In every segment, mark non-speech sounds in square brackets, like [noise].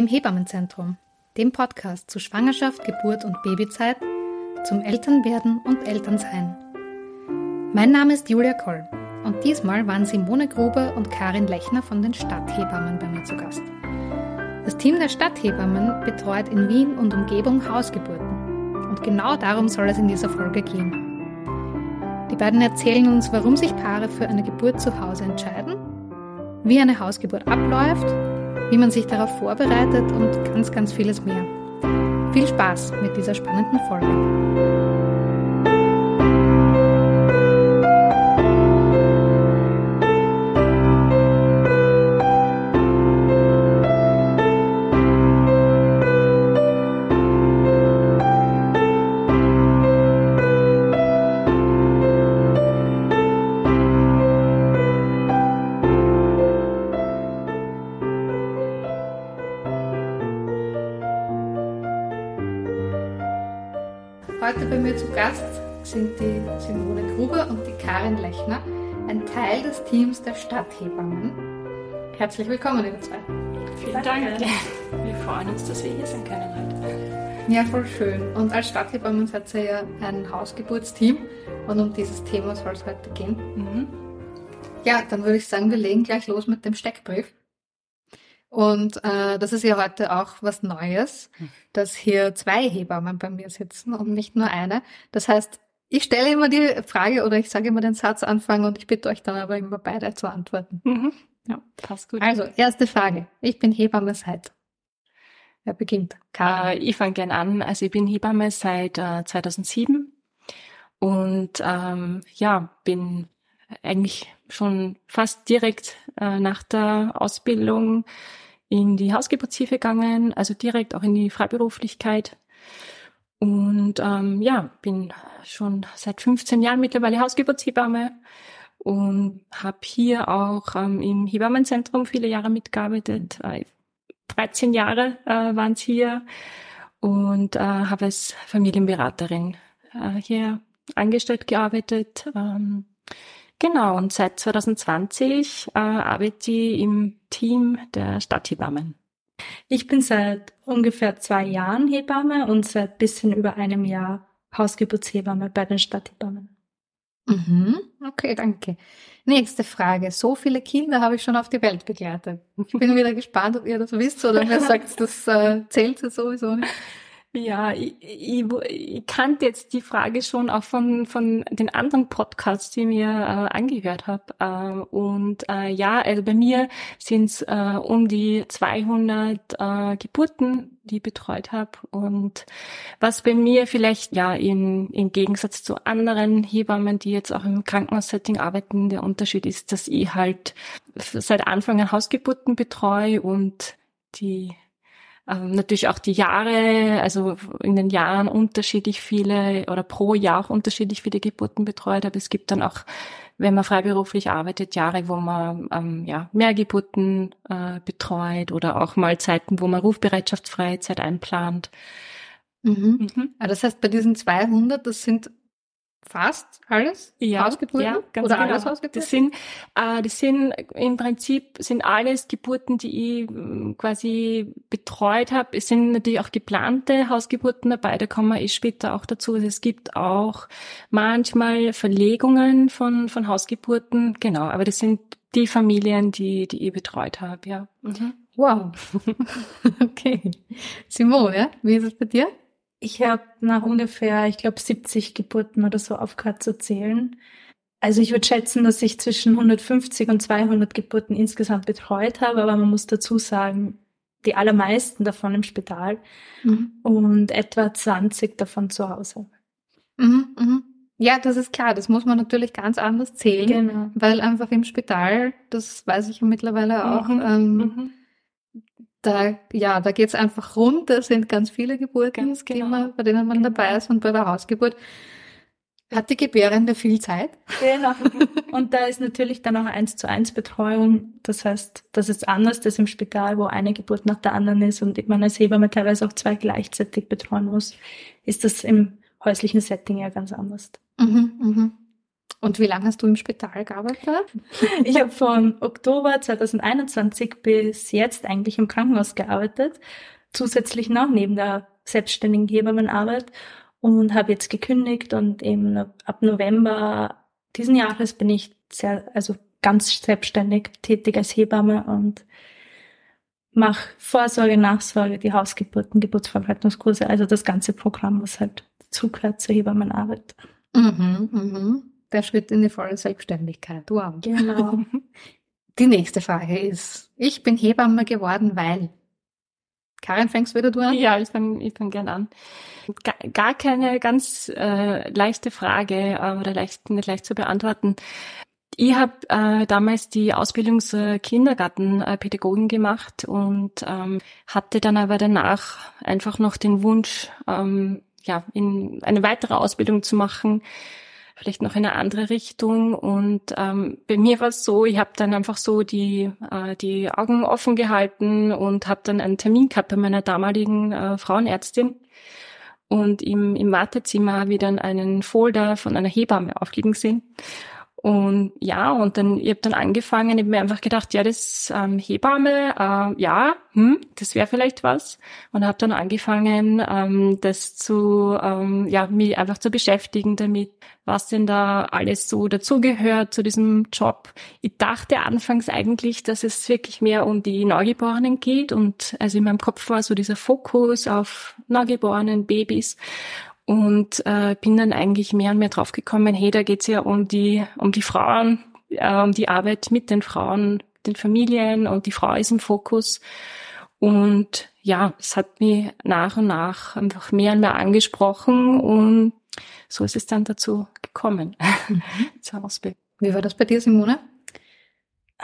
Im Hebammenzentrum, dem Podcast zu Schwangerschaft, Geburt und Babyzeit, zum Elternwerden und Elternsein. Mein Name ist Julia Koll und diesmal waren Simone Gruber und Karin Lechner von den Stadthebammen bei mir zu Gast. Das Team der Stadthebammen betreut in Wien und Umgebung Hausgeburten. Und genau darum soll es in dieser Folge gehen. Die beiden erzählen uns, warum sich Paare für eine Geburt zu Hause entscheiden, wie eine Hausgeburt abläuft wie man sich darauf vorbereitet und ganz, ganz vieles mehr. Viel Spaß mit dieser spannenden Folge. Teil des Teams der Stadthebammen. Herzlich willkommen, ihr zwei. Vielen Dank. Wir freuen uns, dass wir hier sein können heute. Ja, voll schön. Und als Stadthebammen seid ihr ja ein Hausgeburtsteam und um dieses Thema soll es heute gehen. Mhm. Ja, dann würde ich sagen, wir legen gleich los mit dem Steckbrief. Und äh, das ist ja heute auch was Neues, hm. dass hier zwei Hebammen bei mir sitzen und nicht nur eine. Das heißt, ich stelle immer die Frage oder ich sage immer den Satzanfang und ich bitte euch dann aber immer beide zu antworten. Mhm. Ja, passt gut. Also, erste Frage. Ich bin Hebamme seit. Wer beginnt? Äh, ich fange gern an. Also ich bin Hebamme seit äh, 2007 und ähm, ja, bin eigentlich schon fast direkt äh, nach der Ausbildung in die Hausgeburtshilfe gegangen, also direkt auch in die Freiberuflichkeit. Und ähm, ja, bin schon seit 15 Jahren mittlerweile Hausgeburtshebamme und habe hier auch ähm, im Hebammenzentrum viele Jahre mitgearbeitet. Äh, 13 Jahre äh, waren es hier und äh, habe als Familienberaterin äh, hier angestellt gearbeitet. Ähm, Genau, und seit 2020 äh, arbeite ich im Team der Stadthebammen. Ich bin seit ungefähr zwei Jahren Hebamme und seit bisschen über einem Jahr Hausgeburtshebamme bei den Stadthebammen. Mhm. Okay, danke. Nächste Frage. So viele Kinder habe ich schon auf die Welt begleitet. Ich bin wieder [laughs] gespannt, ob ihr das wisst oder mir [laughs] sagt, das äh, zählt sowieso nicht. Ja, ich, ich, ich kannte jetzt die Frage schon auch von, von den anderen Podcasts, die mir äh, angehört habe. Äh, und äh, ja, also bei mir sind es äh, um die 200 äh, Geburten, die ich betreut habe. Und was bei mir vielleicht ja in, im Gegensatz zu anderen Hebammen, die jetzt auch im Krankenhaussetting arbeiten, der Unterschied ist, dass ich halt seit Anfang an Hausgeburten betreue und die ähm, natürlich auch die Jahre, also in den Jahren unterschiedlich viele oder pro Jahr auch unterschiedlich viele Geburten betreut, aber es gibt dann auch, wenn man freiberuflich arbeitet, Jahre, wo man ähm, ja, mehr Geburten äh, betreut oder auch mal Zeiten, wo man rufbereitschaftsfreie Zeit einplant. Mhm. Mhm. Ah, das heißt, bei diesen 200, das sind fast alles ja, Hausgeburten ja, ganz oder genau. alles Hausgeburten? Das sind, äh, das sind im Prinzip sind alles Geburten, die ich äh, quasi betreut habe. Es sind natürlich auch geplante Hausgeburten dabei, da kommen wir eh später auch dazu. Also es gibt auch manchmal Verlegungen von von Hausgeburten, genau. Aber das sind die Familien, die die ich betreut habe, ja. Mhm. Wow. [laughs] okay. Simone, wie ist es bei dir? Ich habe nach ungefähr, ich glaube, 70 Geburten oder so aufgehört zu zählen. Also ich würde schätzen, dass ich zwischen 150 und 200 Geburten insgesamt betreut habe, aber man muss dazu sagen, die allermeisten davon im Spital mhm. und etwa 20 davon zu Hause. Mhm, mhm. Ja, das ist klar. Das muss man natürlich ganz anders zählen, genau. weil einfach im Spital, das weiß ich mittlerweile auch, mhm, ähm, mhm da, ja, da geht's einfach rund. Da sind ganz viele Geburten, ganz genau. man, bei denen man genau. dabei ist. Und bei der Hausgeburt hat die Gebärende viel Zeit. Genau. Und da ist natürlich dann auch eins zu eins Betreuung. Das heißt, das ist anders als im Spital, wo eine Geburt nach der anderen ist und man als Hebamme teilweise auch zwei gleichzeitig betreuen muss, ist das im häuslichen Setting ja ganz anders. Mhm, mhm. Und wie lange hast du im Spital gearbeitet? Ich habe von Oktober 2021 bis jetzt eigentlich im Krankenhaus gearbeitet, zusätzlich noch neben der selbstständigen Hebammenarbeit und habe jetzt gekündigt und eben ab November diesen Jahres bin ich sehr, also ganz selbstständig tätig als Hebamme und mache Vorsorge, Nachsorge, die Hausgeburten, Geburtsverwaltungskurse, also das ganze Programm, was halt zugehört zur Hebammenarbeit. Mhm, mhm. Der Schritt in die volle Selbstständigkeit. Wow. Genau. [laughs] Die nächste Frage ist, ich bin Hebamme geworden, weil. Karin, fängst wieder du an? Ja, ich fange ich fang gern an. Gar, gar keine ganz äh, leichte Frage äh, oder leicht, nicht leicht zu beantworten. Ich habe äh, damals die Ausbildung zur Kindergartenpädagogin gemacht und ähm, hatte dann aber danach einfach noch den Wunsch, ähm, ja, in eine weitere Ausbildung zu machen, vielleicht noch in eine andere Richtung. Und ähm, bei mir war es so, ich habe dann einfach so die, äh, die Augen offen gehalten und habe dann einen Termin gehabt bei meiner damaligen äh, Frauenärztin. Und im, im Wartezimmer habe ich dann einen Folder von einer Hebamme aufliegen sehen. Und ja, und dann, ich habe dann angefangen, ich habe mir einfach gedacht, ja, das ähm, Hebamme, äh, ja, hm, das wäre vielleicht was. Und habe dann angefangen, ähm, das zu, ähm, ja, mich einfach zu beschäftigen damit, was denn da alles so dazugehört zu diesem Job. Ich dachte anfangs eigentlich, dass es wirklich mehr um die Neugeborenen geht und also in meinem Kopf war so dieser Fokus auf Neugeborenen, Babys und äh, bin dann eigentlich mehr und mehr draufgekommen, hey, da geht's ja um die, um die Frauen, äh, um die Arbeit mit den Frauen, den Familien und die Frau ist im Fokus. Und ja, es hat mich nach und nach einfach mehr und mehr angesprochen und so ist es dann dazu gekommen, [laughs] mhm. zur Ausbildung. Wie war das bei dir, Simone?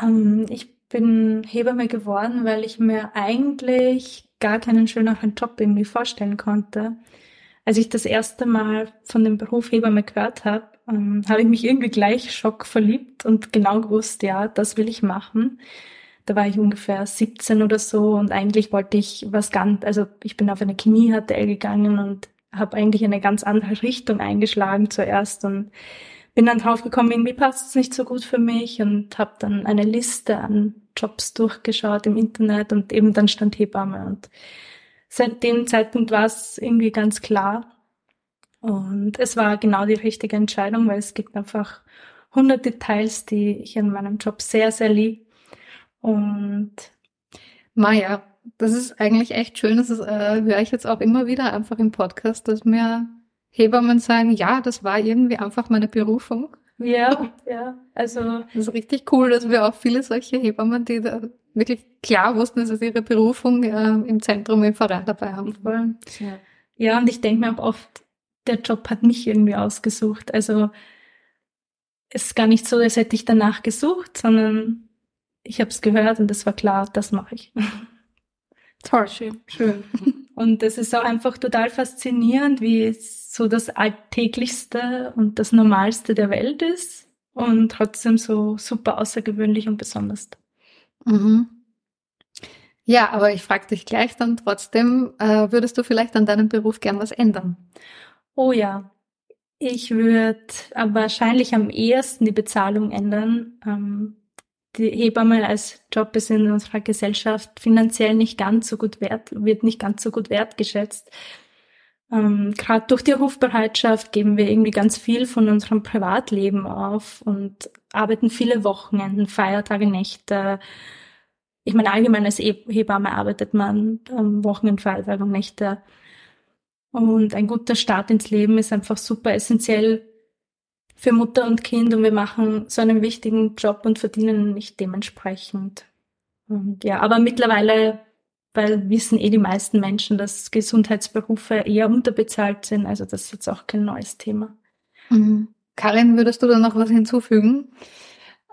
Ähm, ich bin Hebamme geworden, weil ich mir eigentlich gar keinen schöneren Job irgendwie vorstellen konnte als ich das erste Mal von dem Beruf Hebamme gehört habe, ähm, habe ich mich irgendwie gleich Schock verliebt und genau gewusst, ja, das will ich machen. Da war ich ungefähr 17 oder so und eigentlich wollte ich was ganz, also ich bin auf eine Chemie-HTL gegangen und habe eigentlich eine ganz andere Richtung eingeschlagen zuerst und bin dann draufgekommen, irgendwie passt es nicht so gut für mich und habe dann eine Liste an Jobs durchgeschaut im Internet und eben dann stand Hebamme und seit dem Zeitpunkt war es irgendwie ganz klar. Und es war genau die richtige Entscheidung, weil es gibt einfach 100 Details, die ich in meinem Job sehr, sehr liebe. Und Maja, das ist eigentlich echt schön. Das ist, äh, höre ich jetzt auch immer wieder einfach im Podcast, dass mir Hebammen sagen, ja, das war irgendwie einfach meine Berufung. Ja, ja. Also das ist richtig cool, dass wir auch viele solche Hebammen, die da wirklich klar wussten, dass sie ihre Berufung äh, im Zentrum im Verein dabei haben wollen. Ja, ja und ich denke mir auch oft, der Job hat mich irgendwie ausgesucht. Also es ist gar nicht so, als hätte ich danach gesucht, sondern ich habe es gehört und es war klar, das mache ich. [laughs] Toll, schön, schön. Und es ist auch einfach total faszinierend, wie es so das Alltäglichste und das Normalste der Welt ist und trotzdem so super außergewöhnlich und besonders. Mhm. Ja, aber ich frage dich gleich dann trotzdem, äh, würdest du vielleicht an deinem Beruf gern was ändern? Oh ja, ich würde wahrscheinlich am ehesten die Bezahlung ändern. Ähm, die Hebamme als Job ist in unserer Gesellschaft finanziell nicht ganz so gut wert, wird nicht ganz so gut wertgeschätzt. Ähm, Gerade durch die Rufbereitschaft geben wir irgendwie ganz viel von unserem Privatleben auf und arbeiten viele Wochenenden, Feiertage, Nächte. Ich meine, allgemein als Hebamme arbeitet man ähm, Wochenenden, Feiertage und Nächte. Und ein guter Start ins Leben ist einfach super essentiell für Mutter und Kind und wir machen so einen wichtigen Job und verdienen nicht dementsprechend. Und ja, aber mittlerweile weil wissen eh die meisten Menschen, dass Gesundheitsberufe eher unterbezahlt sind. Also das ist jetzt auch kein neues Thema. Mhm. Karin, würdest du da noch was hinzufügen?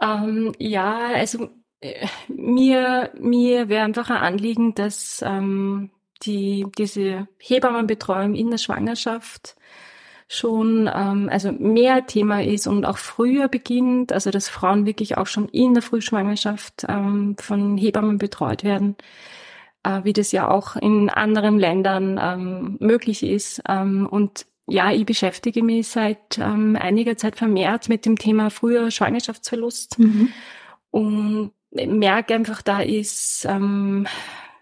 Ähm, ja, also äh, mir, mir wäre einfach ein Anliegen, dass ähm, die, diese Hebammenbetreuung in der Schwangerschaft schon ähm, also mehr Thema ist und auch früher beginnt, also dass Frauen wirklich auch schon in der Frühschwangerschaft ähm, von Hebammen betreut werden äh, wie das ja auch in anderen Ländern ähm, möglich ist. Ähm, und ja, ich beschäftige mich seit ähm, einiger Zeit vermehrt mit dem Thema früher Schwangerschaftsverlust mhm. und merke einfach, da ist, ähm,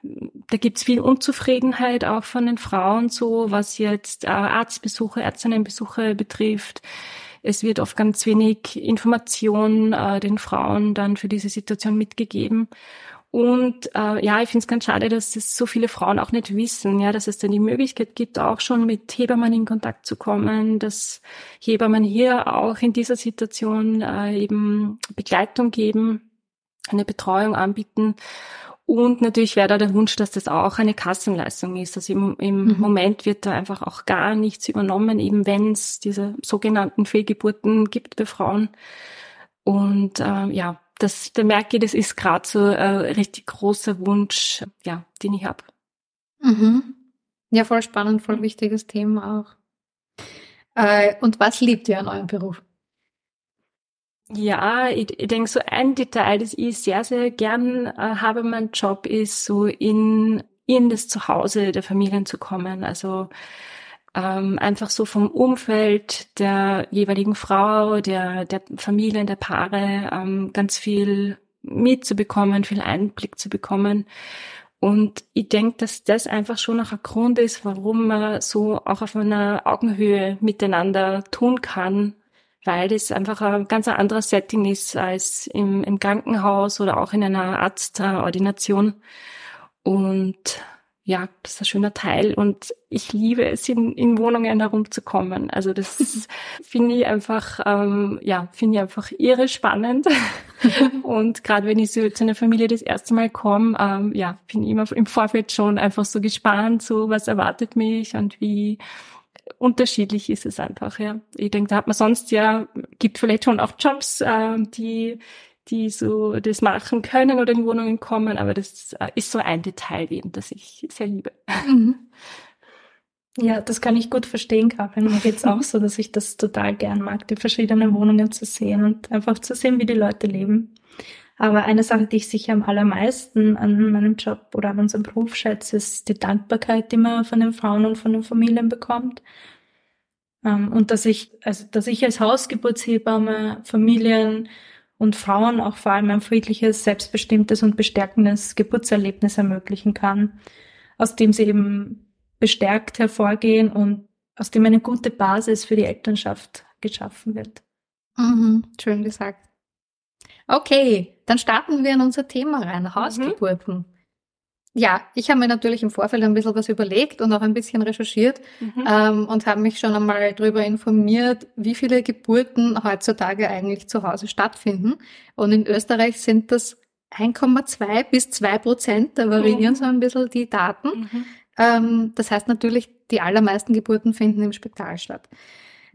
da gibt's viel Unzufriedenheit auch von den Frauen so, was jetzt äh, Arztbesuche, Ärztinnenbesuche betrifft. Es wird oft ganz wenig Information äh, den Frauen dann für diese Situation mitgegeben. Und äh, ja, ich finde es ganz schade, dass das so viele Frauen auch nicht wissen, ja, dass es dann die Möglichkeit gibt, auch schon mit Hebammen in Kontakt zu kommen, dass Hebammen hier auch in dieser Situation äh, eben Begleitung geben, eine Betreuung anbieten. Und natürlich wäre da der Wunsch, dass das auch eine Kassenleistung ist. Also im, im mhm. Moment wird da einfach auch gar nichts übernommen, eben wenn es diese sogenannten Fehlgeburten gibt bei Frauen. Und äh, ja, das, da merke ich, das ist gerade so ein richtig großer Wunsch, ja, den ich habe. Mhm. Ja, voll spannend, voll wichtiges Thema auch. Äh, und was liebt ihr an eurem Beruf? Ja, ich, ich denke, so ein Detail, das ich sehr, sehr gern äh, habe, mein Job ist, so in, in das Zuhause der Familien zu kommen. Also ähm, einfach so vom Umfeld der jeweiligen Frau, der, der Familien, der Paare ähm, ganz viel mitzubekommen, viel Einblick zu bekommen. Und ich denke, dass das einfach schon noch ein Grund ist, warum man so auch auf einer Augenhöhe miteinander tun kann, weil das einfach ein ganz anderes Setting ist als im, im Krankenhaus oder auch in einer Arztordination. Und ja, das ist ein schöner Teil und ich liebe es, in, in Wohnungen herumzukommen. Also das [laughs] finde ich einfach, ähm, ja, finde ich einfach irre spannend. [laughs] und gerade wenn ich so zu einer Familie das erste Mal komme, ähm, ja, bin ich immer im Vorfeld schon einfach so gespannt, so was erwartet mich und wie unterschiedlich ist es einfach, ja. Ich denke, da hat man sonst ja, gibt vielleicht schon auch Jobs, äh, die die so das machen können oder in Wohnungen kommen, aber das äh, ist so ein Detail eben, das ich sehr liebe. Mhm. Ja, das kann ich gut verstehen, Karin. Mir geht's auch so, dass ich das total gern mag, die verschiedenen Wohnungen zu sehen und einfach zu sehen, wie die Leute leben. Aber eine Sache, die ich sicher am allermeisten an meinem Job oder an unserem Beruf schätze, ist die Dankbarkeit, die man von den Frauen und von den Familien bekommt. Ähm, und dass ich, also, dass ich als Hausgeburtshebamme Familien und Frauen auch vor allem ein friedliches, selbstbestimmtes und bestärkendes Geburtserlebnis ermöglichen kann, aus dem sie eben bestärkt hervorgehen und aus dem eine gute Basis für die Elternschaft geschaffen wird. Mhm, schön gesagt. Okay, dann starten wir in unser Thema rein, mhm. Hausgeburten. Mhm. Ja, ich habe mir natürlich im Vorfeld ein bisschen was überlegt und auch ein bisschen recherchiert mhm. ähm, und habe mich schon einmal darüber informiert, wie viele Geburten heutzutage eigentlich zu Hause stattfinden. Und in Österreich sind das 1,2 bis 2 Prozent, da variieren mhm. so ein bisschen die Daten. Mhm. Ähm, das heißt natürlich, die allermeisten Geburten finden im Spital statt.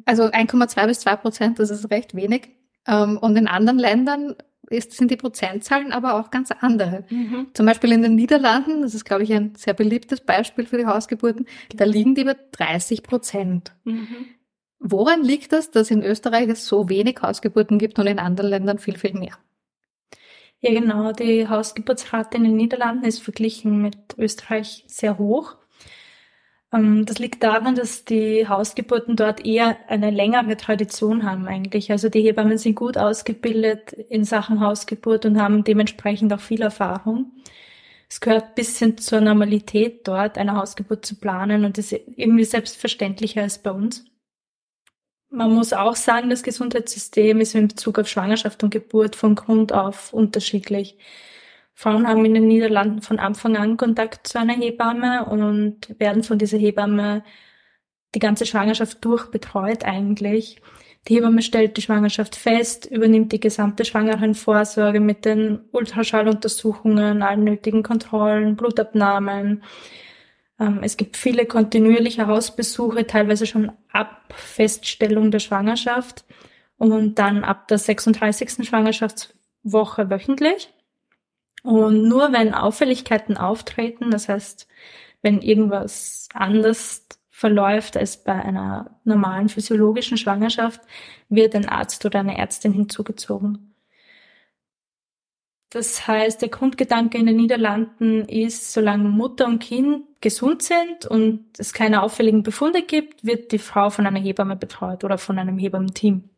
Also 1,2 bis 2 Prozent, das ist recht wenig. Ähm, und in anderen Ländern ist, sind die Prozentzahlen aber auch ganz andere. Mhm. Zum Beispiel in den Niederlanden, das ist, glaube ich, ein sehr beliebtes Beispiel für die Hausgeburten, da liegen die bei 30 Prozent. Mhm. Woran liegt das, dass in Österreich es so wenig Hausgeburten gibt und in anderen Ländern viel, viel mehr? Ja, genau. Die Hausgeburtsrate in den Niederlanden ist verglichen mit Österreich sehr hoch. Ähm, das liegt daran, dass die Hausgeburten dort eher eine längere Tradition haben eigentlich. Also die Hebammen sind gut ausgebildet in Sachen Hausgeburt und haben dementsprechend auch viel Erfahrung. Es gehört bisschen zur Normalität dort, eine Hausgeburt zu planen und ist irgendwie selbstverständlicher als bei uns. Man muss auch sagen, das Gesundheitssystem ist in Bezug auf Schwangerschaft und Geburt von Grund auf unterschiedlich. Frauen haben in den Niederlanden von Anfang an Kontakt zu einer Hebamme und werden von dieser Hebamme die ganze Schwangerschaft durch betreut eigentlich. Die Hebamme stellt die Schwangerschaft fest, übernimmt die gesamte Schwangerenvorsorge mit den Ultraschalluntersuchungen, allen nötigen Kontrollen, Blutabnahmen. Ähm, es gibt viele kontinuierliche Hausbesuche, teilweise schon ab Feststellung der Schwangerschaft und dann ab der 36. Schwangerschaftswoche wöchentlich. Und nur wenn Auffälligkeiten auftreten, das heißt, wenn irgendwas anders verläuft als bei einer normalen physiologischen Schwangerschaft, wird ein Arzt oder eine Ärztin hinzugezogen. Das heißt, der Grundgedanke in den Niederlanden ist, solange Mutter und Kind gesund sind und es keine auffälligen Befunde gibt, wird die Frau von einer Hebamme betreut oder von einem Hebammenteam.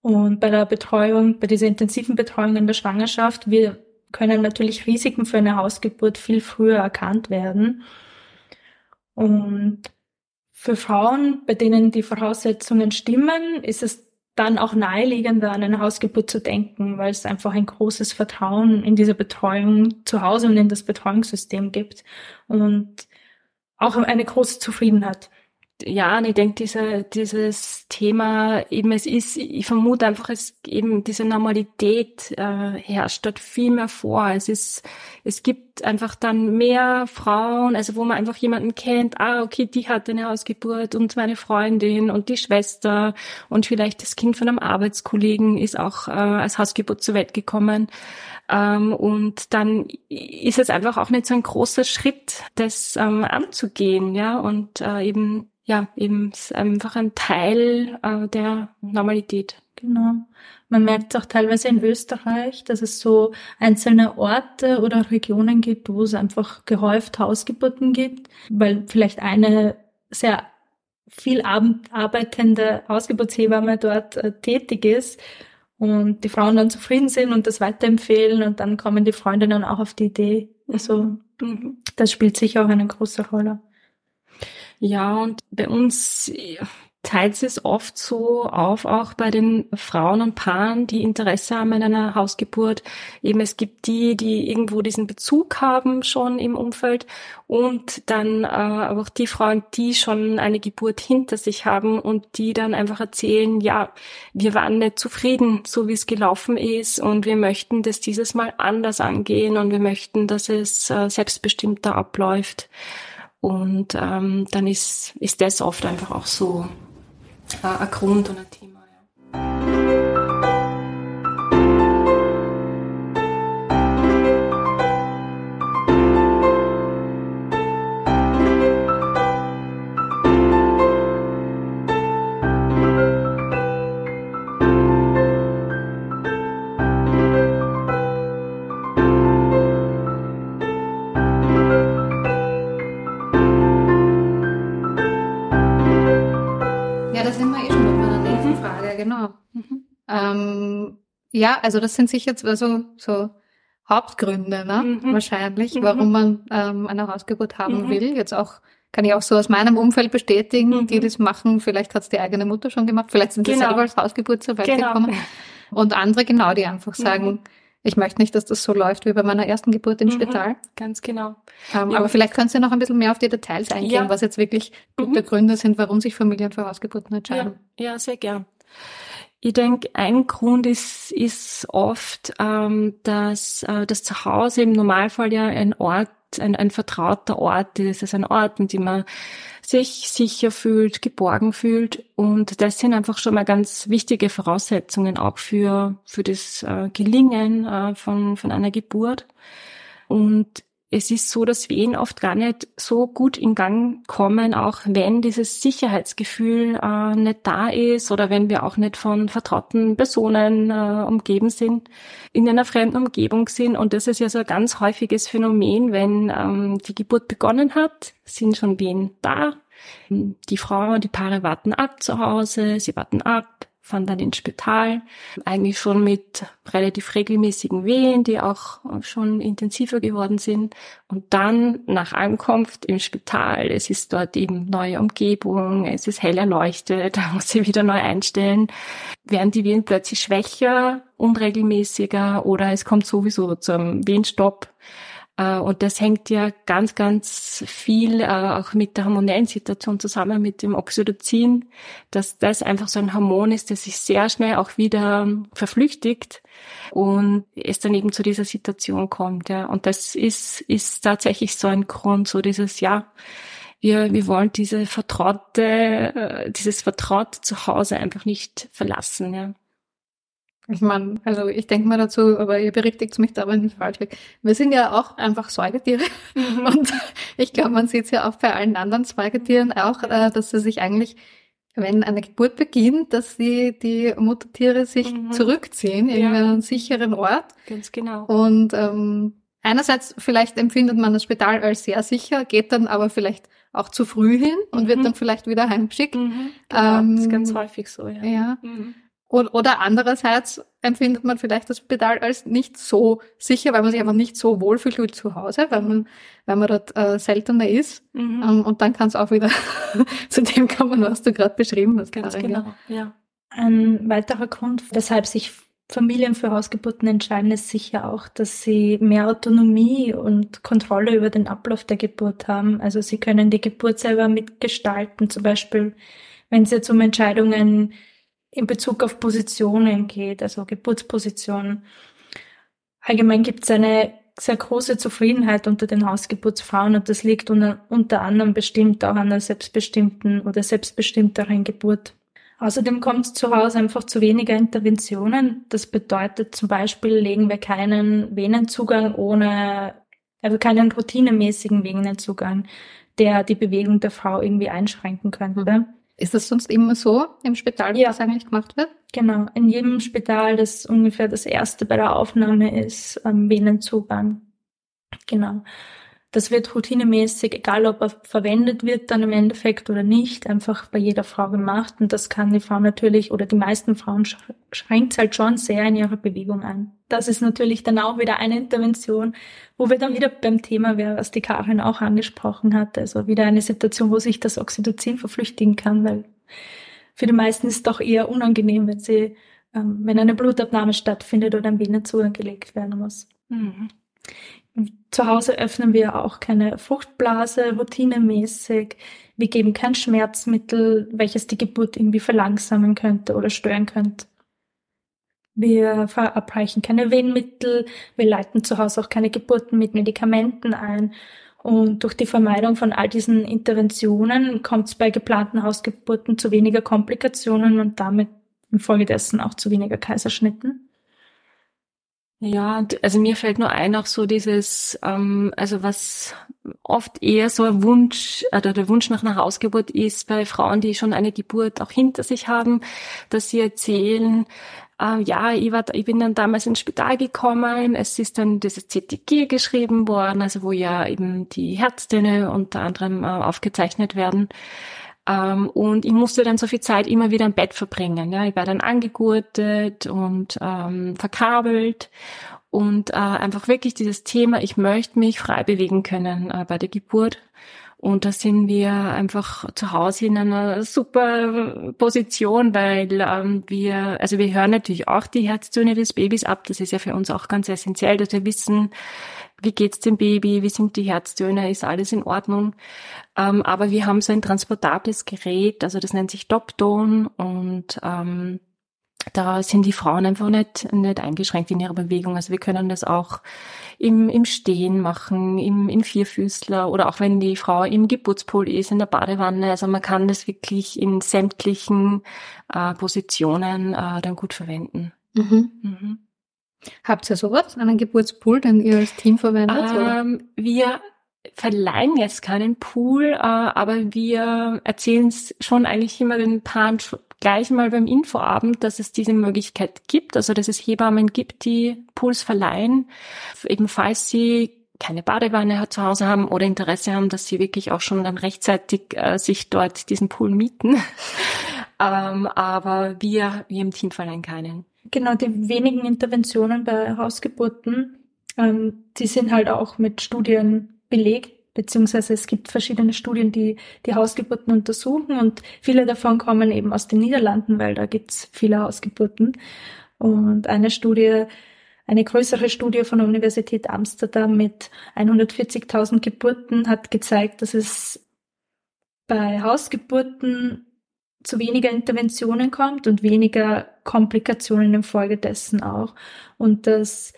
Und bei der Betreuung, bei dieser intensiven Betreuung in der Schwangerschaft, wir können natürlich Risiken für eine Hausgeburt viel früher erkannt werden. Und für Frauen, bei denen die Voraussetzungen stimmen, ist es dann auch naheliegender an eine Hausgeburt zu denken, weil es einfach ein großes Vertrauen in diese Betreuung zu Hause und in das Betreuungssystem gibt und auch eine große Zufriedenheit ja, und ich denke, diese, dieses Thema eben, es ist, ich vermute einfach, es eben diese Normalität äh, herrscht dort viel mehr vor. Es ist, es gibt einfach dann mehr Frauen, also wo man einfach jemanden kennt, ah, okay, die hat eine Hausgeburt und meine Freundin und die Schwester und vielleicht das Kind von einem Arbeitskollegen ist auch äh, als Hausgeburt zur Welt gekommen. Ähm, und dann ist es einfach auch nicht so ein großer Schritt, das ähm, anzugehen, ja, und äh, eben ja, eben einfach ein Teil äh, der Normalität. Genau. Man merkt auch teilweise in Österreich, dass es so einzelne Orte oder Regionen gibt, wo es einfach gehäuft Hausgeburten gibt, weil vielleicht eine sehr viel arbeitende Hausgeburtshebamme dort äh, tätig ist und die Frauen dann zufrieden sind und das weiterempfehlen und dann kommen die Freundinnen auch auf die Idee. Also das spielt sicher auch eine große Rolle. Ja, und bei uns teilt es oft so auf, auch bei den Frauen und Paaren, die Interesse haben an einer Hausgeburt. Eben es gibt die, die irgendwo diesen Bezug haben schon im Umfeld und dann äh, auch die Frauen, die schon eine Geburt hinter sich haben und die dann einfach erzählen, ja, wir waren nicht zufrieden, so wie es gelaufen ist und wir möchten das dieses Mal anders angehen und wir möchten, dass es äh, selbstbestimmter abläuft. Und ähm, dann ist, ist das oft einfach auch so äh, ein Grund und ein Thema. Ja, also das sind sicher so, so Hauptgründe, ne? Mhm. wahrscheinlich, mhm. warum man ähm, eine Hausgeburt haben mhm. will. Jetzt auch kann ich auch so aus meinem Umfeld bestätigen, mhm. die das machen. Vielleicht hat es die eigene Mutter schon gemacht, vielleicht sind genau. sie selber als Hausgeburt zur Welt genau. gekommen. Und andere genau, die einfach mhm. sagen, ich möchte nicht, dass das so läuft wie bei meiner ersten Geburt im mhm. Spital. Ganz genau. Ähm, ja. Aber vielleicht kannst du noch ein bisschen mehr auf die Details eingehen, ja. was jetzt wirklich gute Gründe sind, warum sich Familien für Hausgeburten entscheiden. Ja, ja sehr gern. Ich denke, ein Grund ist, ist oft, ähm, dass äh, das Zuhause im Normalfall ja ein Ort, ein, ein vertrauter Ort ist. Es ist ein Ort, in dem man sich sicher fühlt, geborgen fühlt. Und das sind einfach schon mal ganz wichtige Voraussetzungen auch für, für das äh, Gelingen äh, von, von einer Geburt. Und es ist so, dass Wehen oft gar nicht so gut in Gang kommen, auch wenn dieses Sicherheitsgefühl äh, nicht da ist oder wenn wir auch nicht von vertrauten Personen äh, umgeben sind, in einer fremden Umgebung sind. Und das ist ja so ein ganz häufiges Phänomen, wenn ähm, die Geburt begonnen hat, sind schon Wehen da. Die Frau, die Paare warten ab zu Hause, sie warten ab, fahren dann ins Spital, eigentlich schon mit relativ regelmäßigen Wehen, die auch schon intensiver geworden sind. Und dann nach Ankunft im Spital, es ist dort eben neue Umgebung, es ist hell erleuchtet, [laughs] da muss sie wieder neu einstellen, werden die Wehen plötzlich schwächer, unregelmäßiger oder es kommt sowieso zum Wehenstopp. Äh, und das hängt ja ganz, ganz viel äh, auch mit der hormonellen Situation zusammen, mit dem Oxytocin, dass das einfach so ein Hormon ist, das sich sehr schnell auch wieder verflüchtigt und es dann eben zu dieser Situation kommt. Ja. Und das ist, ist tatsächlich so ein Grund, so dieses, ja, wir, wir wollen diese vertraute, äh, dieses vertraute Zuhause einfach nicht verlassen. Ja. Ich meine, also ich denke mal dazu, aber ihr berichtigt mich da aber nicht falsch. Wir sind ja auch einfach Säugetiere mhm. [laughs] und ich glaube, man sieht es ja auch bei allen anderen Säugetieren auch, äh, dass sie sich eigentlich wenn eine Geburt beginnt, dass die, die Muttertiere sich mhm. zurückziehen in ja. einen sicheren Ort. Ganz genau. Und ähm, einerseits vielleicht empfindet man das Spital als sehr sicher, geht dann aber vielleicht auch zu früh hin und mhm. wird dann vielleicht wieder heimgeschickt. Mhm, genau, ähm, das ist ganz häufig so, ja. ja. Mhm. Oder andererseits empfindet man vielleicht das Pedal als nicht so sicher, weil man sich einfach nicht so wohlfühlt wie zu Hause, weil man, weil man dort äh, seltener ist. Mhm. Ähm, und dann kann es auch wieder [laughs] zu dem kommen, was du gerade beschrieben hast. Ganz Karin. genau, ja. Ein weiterer Grund, weshalb sich Familien für Hausgeburten entscheiden, ist sicher auch, dass sie mehr Autonomie und Kontrolle über den Ablauf der Geburt haben. Also sie können die Geburt selber mitgestalten, zum Beispiel wenn es jetzt um Entscheidungen in Bezug auf Positionen geht, also Geburtspositionen. Allgemein gibt es eine sehr große Zufriedenheit unter den Hausgeburtsfrauen und das liegt unter, unter anderem bestimmt auch an der selbstbestimmten oder selbstbestimmteren Geburt. Außerdem kommt es zu Hause einfach zu weniger Interventionen. Das bedeutet zum Beispiel legen wir keinen Venenzugang ohne, also keinen routinemäßigen Venenzugang, der die Bewegung der Frau irgendwie einschränken könnte. Mhm. Ist das sonst immer so im Spital, wie ja. das eigentlich gemacht wird? Genau, in jedem Spital, das ungefähr das erste bei der Aufnahme ist, ähm, Venenzugang. Genau. Das wird routinemäßig, egal ob er verwendet wird dann im Endeffekt oder nicht, einfach bei jeder Frau gemacht. Und das kann die Frau natürlich oder die meisten Frauen schränkt halt schon sehr in ihrer Bewegung ein. Das ist natürlich dann auch wieder eine Intervention, wo wir dann wieder beim Thema wären, was die Karin auch angesprochen hat. Also wieder eine Situation, wo sich das Oxytocin verflüchtigen kann, weil für die meisten ist es doch eher unangenehm, wenn sie, ähm, wenn eine Blutabnahme stattfindet oder ein Venenzugang gelegt werden muss. Mhm. Zu Hause öffnen wir auch keine Fruchtblase routinemäßig. Wir geben kein Schmerzmittel, welches die Geburt irgendwie verlangsamen könnte oder stören könnte. Wir verabreichen keine Wehenmittel. Wir leiten zu Hause auch keine Geburten mit Medikamenten ein. Und durch die Vermeidung von all diesen Interventionen kommt es bei geplanten Hausgeburten zu weniger Komplikationen und damit infolgedessen auch zu weniger Kaiserschnitten. Ja, also mir fällt nur ein auch so dieses, ähm, also was oft eher so ein Wunsch oder der Wunsch nach einer Hausgeburt ist bei Frauen, die schon eine Geburt auch hinter sich haben, dass sie erzählen, äh, ja, ich, war, ich bin dann damals ins Spital gekommen, es ist dann dieses CTG geschrieben worden, also wo ja eben die Herztöne unter anderem äh, aufgezeichnet werden. Ähm, und ich musste dann so viel Zeit immer wieder im Bett verbringen. Ja. Ich war dann angegurtet und ähm, verkabelt und äh, einfach wirklich dieses Thema, ich möchte mich frei bewegen können äh, bei der Geburt. Und da sind wir einfach zu Hause in einer super Position, weil ähm, wir, also wir hören natürlich auch die Herztöne des Babys ab. Das ist ja für uns auch ganz essentiell, dass wir wissen, wie geht's dem Baby, wie sind die Herztöne, ist alles in Ordnung. Ähm, aber wir haben so ein transportables Gerät, also das nennt sich Dopton und ähm, da sind die Frauen einfach nicht, nicht eingeschränkt in ihrer Bewegung. Also wir können das auch im, im Stehen machen, im, im Vierfüßler oder auch wenn die Frau im Geburtspool ist, in der Badewanne. Also man kann das wirklich in sämtlichen äh, Positionen äh, dann gut verwenden. Mhm. Mhm. Habt ihr sowas, einen Geburtspool, den ihr als Team verwendet? Ähm, wir verleihen jetzt keinen Pool, äh, aber wir erzählen es schon eigentlich immer den Paaren gleich mal beim Infoabend, dass es diese Möglichkeit gibt, also dass es Hebammen gibt, die Pools verleihen, ebenfalls sie keine Badewanne zu Hause haben oder Interesse haben, dass sie wirklich auch schon dann rechtzeitig äh, sich dort diesen Pool mieten. [laughs] ähm, aber wir, wir im Team verleihen keinen. Genau, die wenigen Interventionen bei Hausgeburten, ähm, die sind halt auch mit Studien belegt, beziehungsweise es gibt verschiedene Studien, die die Hausgeburten untersuchen und viele davon kommen eben aus den Niederlanden, weil da gibt's viele Hausgeburten. Und eine Studie, eine größere Studie von der Universität Amsterdam mit 140.000 Geburten hat gezeigt, dass es bei Hausgeburten zu weniger Interventionen kommt und weniger Komplikationen infolgedessen auch. Und dass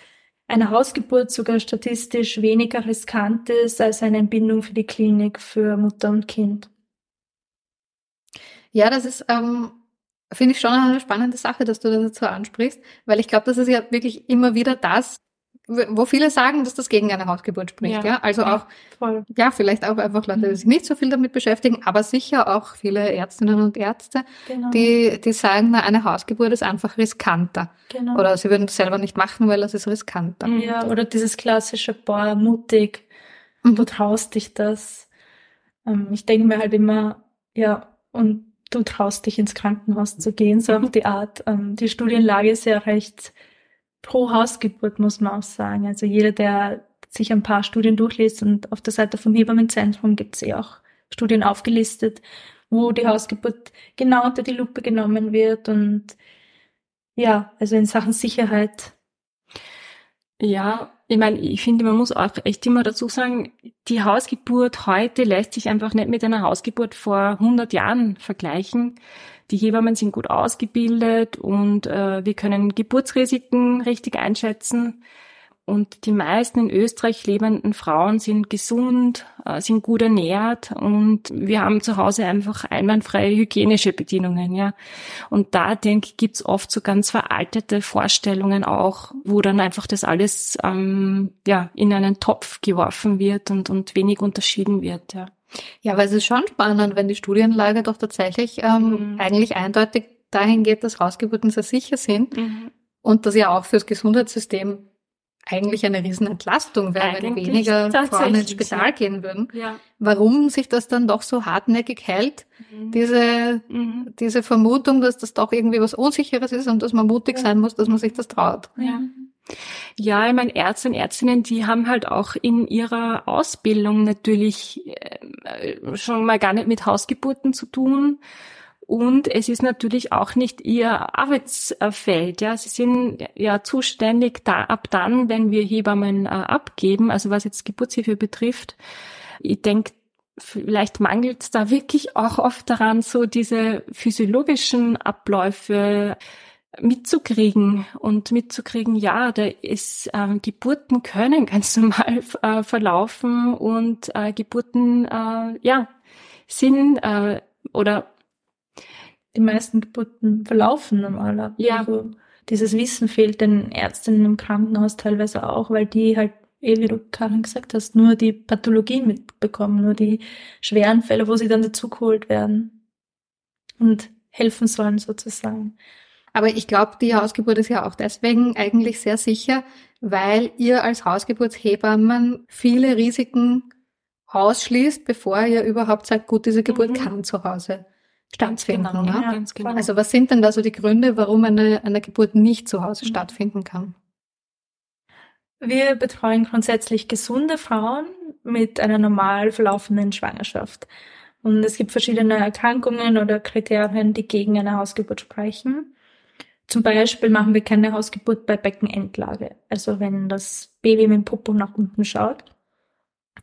eine Hausgeburt sogar statistisch weniger riskant ist als eine Entbindung für die Klinik für Mutter und Kind. Ja, das ist, ähm, finde ich schon eine spannende Sache, dass du das dazu ansprichst, weil ich glaube, das ist ja wirklich immer wieder das, wo viele sagen, dass das gegen eine Hausgeburt spricht. Ja, ja? also auch, voll. ja, vielleicht auch einfach Leute, die sich nicht so viel damit beschäftigen, aber sicher auch viele Ärztinnen und Ärzte, genau. die, die sagen, na, eine Hausgeburt ist einfach riskanter. Genau. Oder sie würden das selber nicht machen, weil das ist riskanter. Ja, oder dieses klassische, boah, mutig, mhm. du traust dich das. Ähm, ich denke mir halt immer, ja, und du traust dich ins Krankenhaus zu gehen, so auf die Art. Ähm, die Studienlage ist ja recht pro Hausgeburt, muss man auch sagen. Also jeder, der sich ein paar Studien durchliest und auf der Seite vom Hebammenzentrum gibt es eh auch Studien aufgelistet, wo die Hausgeburt genau unter die Lupe genommen wird und ja, also in Sachen Sicherheit. Ja, ich meine, ich finde, man muss auch echt immer dazu sagen, die Hausgeburt heute lässt sich einfach nicht mit einer Hausgeburt vor 100 Jahren vergleichen. Die Hebammen sind gut ausgebildet und äh, wir können Geburtsrisiken richtig einschätzen. Und die meisten in Österreich lebenden Frauen sind gesund, äh, sind gut ernährt und wir haben zu Hause einfach einwandfreie hygienische Bedingungen, ja. Und da denke ich, gibt's oft so ganz veraltete Vorstellungen auch, wo dann einfach das alles ähm, ja in einen Topf geworfen wird und, und wenig unterschieden wird, ja. Ja, aber es ist schon spannend, wenn die Studienlage doch tatsächlich ähm, mhm. eigentlich eindeutig dahin geht, dass Hausgeburten sehr sicher sind mhm. und dass ja auch fürs Gesundheitssystem eigentlich eine Riesenentlastung wäre, wenn weniger [laughs] Frauen ins Spital gehen würden. Ja. Warum sich das dann doch so hartnäckig hält, mhm. diese, mhm. diese Vermutung, dass das doch irgendwie was Unsicheres ist und dass man mutig ja. sein muss, dass man sich das traut. Ja. Ja, ich meine, Ärzte und Ärztinnen, die haben halt auch in ihrer Ausbildung natürlich äh, schon mal gar nicht mit Hausgeburten zu tun und es ist natürlich auch nicht ihr Arbeitsfeld. Ja, sie sind ja zuständig da, ab dann, wenn wir Hebammen äh, abgeben, also was jetzt Geburtshilfe betrifft. Ich denke, vielleicht mangelt es da wirklich auch oft daran, so diese physiologischen Abläufe mitzukriegen und mitzukriegen, ja, da ist ähm, Geburten können ganz [laughs] normal äh, verlaufen und äh, Geburten äh, ja sind äh, oder die meisten Geburten verlaufen normaler. Ja. Also dieses Wissen fehlt den Ärztinnen im Krankenhaus teilweise auch, weil die halt, eh wie du Karin gesagt hast, nur die Pathologien mitbekommen, nur die schweren Fälle, wo sie dann dazugeholt werden und helfen sollen sozusagen. Aber ich glaube, die Hausgeburt ist ja auch deswegen eigentlich sehr sicher, weil ihr als Hausgeburtshebammen viele Risiken ausschließt, bevor ihr überhaupt sagt, gut, diese Geburt mhm. kann zu Hause stattfinden. Genau, ja, ganz genau. Also was sind denn da so die Gründe, warum eine, eine Geburt nicht zu Hause mhm. stattfinden kann? Wir betreuen grundsätzlich gesunde Frauen mit einer normal verlaufenden Schwangerschaft. Und es gibt verschiedene Erkrankungen oder Kriterien, die gegen eine Hausgeburt sprechen. Zum Beispiel machen wir keine Hausgeburt bei Beckenendlage. Also wenn das Baby mit dem Popo nach unten schaut.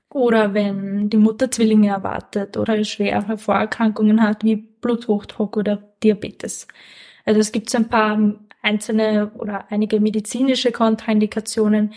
Oder wenn die Mutter Zwillinge erwartet oder schwere Vorerkrankungen hat wie Bluthochdruck oder Diabetes. Also es gibt so ein paar einzelne oder einige medizinische Kontraindikationen,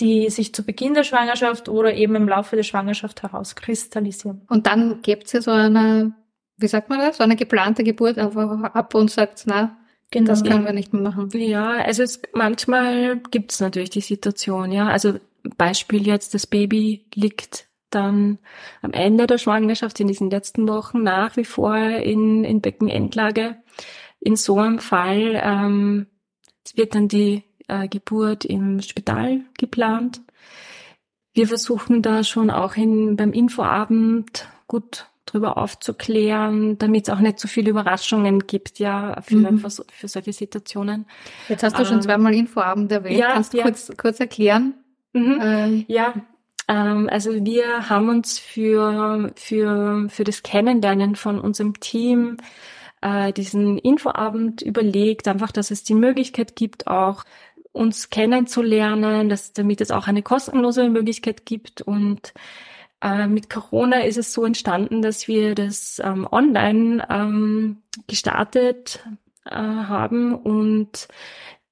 die sich zu Beginn der Schwangerschaft oder eben im Laufe der Schwangerschaft herauskristallisieren. Und dann gibt es ja so eine, wie sagt man das, so eine geplante Geburt einfach ab und sagt, na, genau. das können wir nicht mehr machen. Ja, also es, manchmal gibt es natürlich die Situation, ja. Also Beispiel jetzt, das Baby liegt dann am Ende der Schwangerschaft in diesen letzten Wochen nach wie vor in, in Beckenendlage. In so einem Fall ähm, wird dann die äh, Geburt im Spital geplant. Wir versuchen da schon auch in, beim Infoabend gut drüber aufzuklären, damit es auch nicht so viele Überraschungen gibt, ja, für, mhm. für, für solche Situationen. Jetzt hast du ähm, schon zweimal Infoabend erwähnt. Ja, Kannst du ja. kurz, kurz erklären? Mhm. Ähm, ja, ähm, also wir haben uns für, für, für das Kennenlernen von unserem Team äh, diesen Infoabend überlegt, einfach, dass es die Möglichkeit gibt, auch uns kennenzulernen, dass, damit es auch eine kostenlose Möglichkeit gibt. Und äh, mit Corona ist es so entstanden, dass wir das ähm, online ähm, gestartet äh, haben und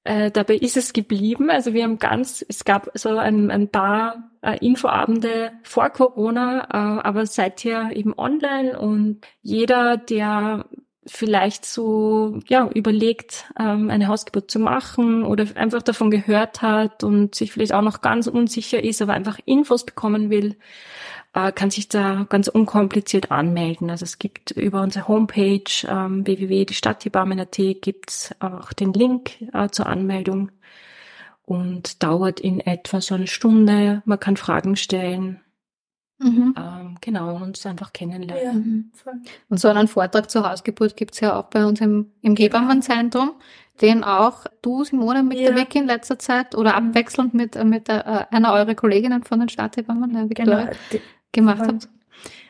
äh, dabei ist es geblieben. Also wir haben ganz, es gab so ein, ein paar äh, Infoabende vor Corona, äh, aber seither eben online und jeder, der vielleicht so ja überlegt, ähm, eine Hausgeburt zu machen oder einfach davon gehört hat und sich vielleicht auch noch ganz unsicher ist, aber einfach Infos bekommen will, äh, kann sich da ganz unkompliziert anmelden. Also es gibt über unsere Homepage ähm, www.diestadthebammen.at gibt's auch den Link äh, zur Anmeldung und dauert in etwa so eine Stunde. Man kann Fragen stellen Mhm. Ähm, genau, uns einfach kennenlernen. Ja. Mhm. Und so einen Vortrag zur Hausgeburt gibt's ja auch bei uns im, im Gebammenzentrum, den auch du, Simone, mit ja. der Wiki in letzter Zeit oder mhm. abwechselnd mit, mit der, äh, einer eurer Kolleginnen von den Stadthebammen, der Victoria, genau. Gemacht habt.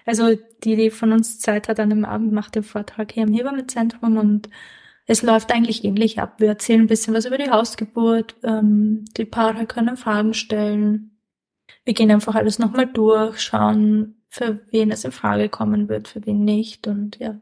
Also die, die von uns Zeit hat an dem Abend, macht den Vortrag hier im Hebammenzentrum und es läuft eigentlich ähnlich ab. Wir erzählen ein bisschen was über die Hausgeburt, ähm, die Paare können Fragen stellen, wir gehen einfach alles nochmal durch, schauen, für wen es in Frage kommen wird, für wen nicht und ja.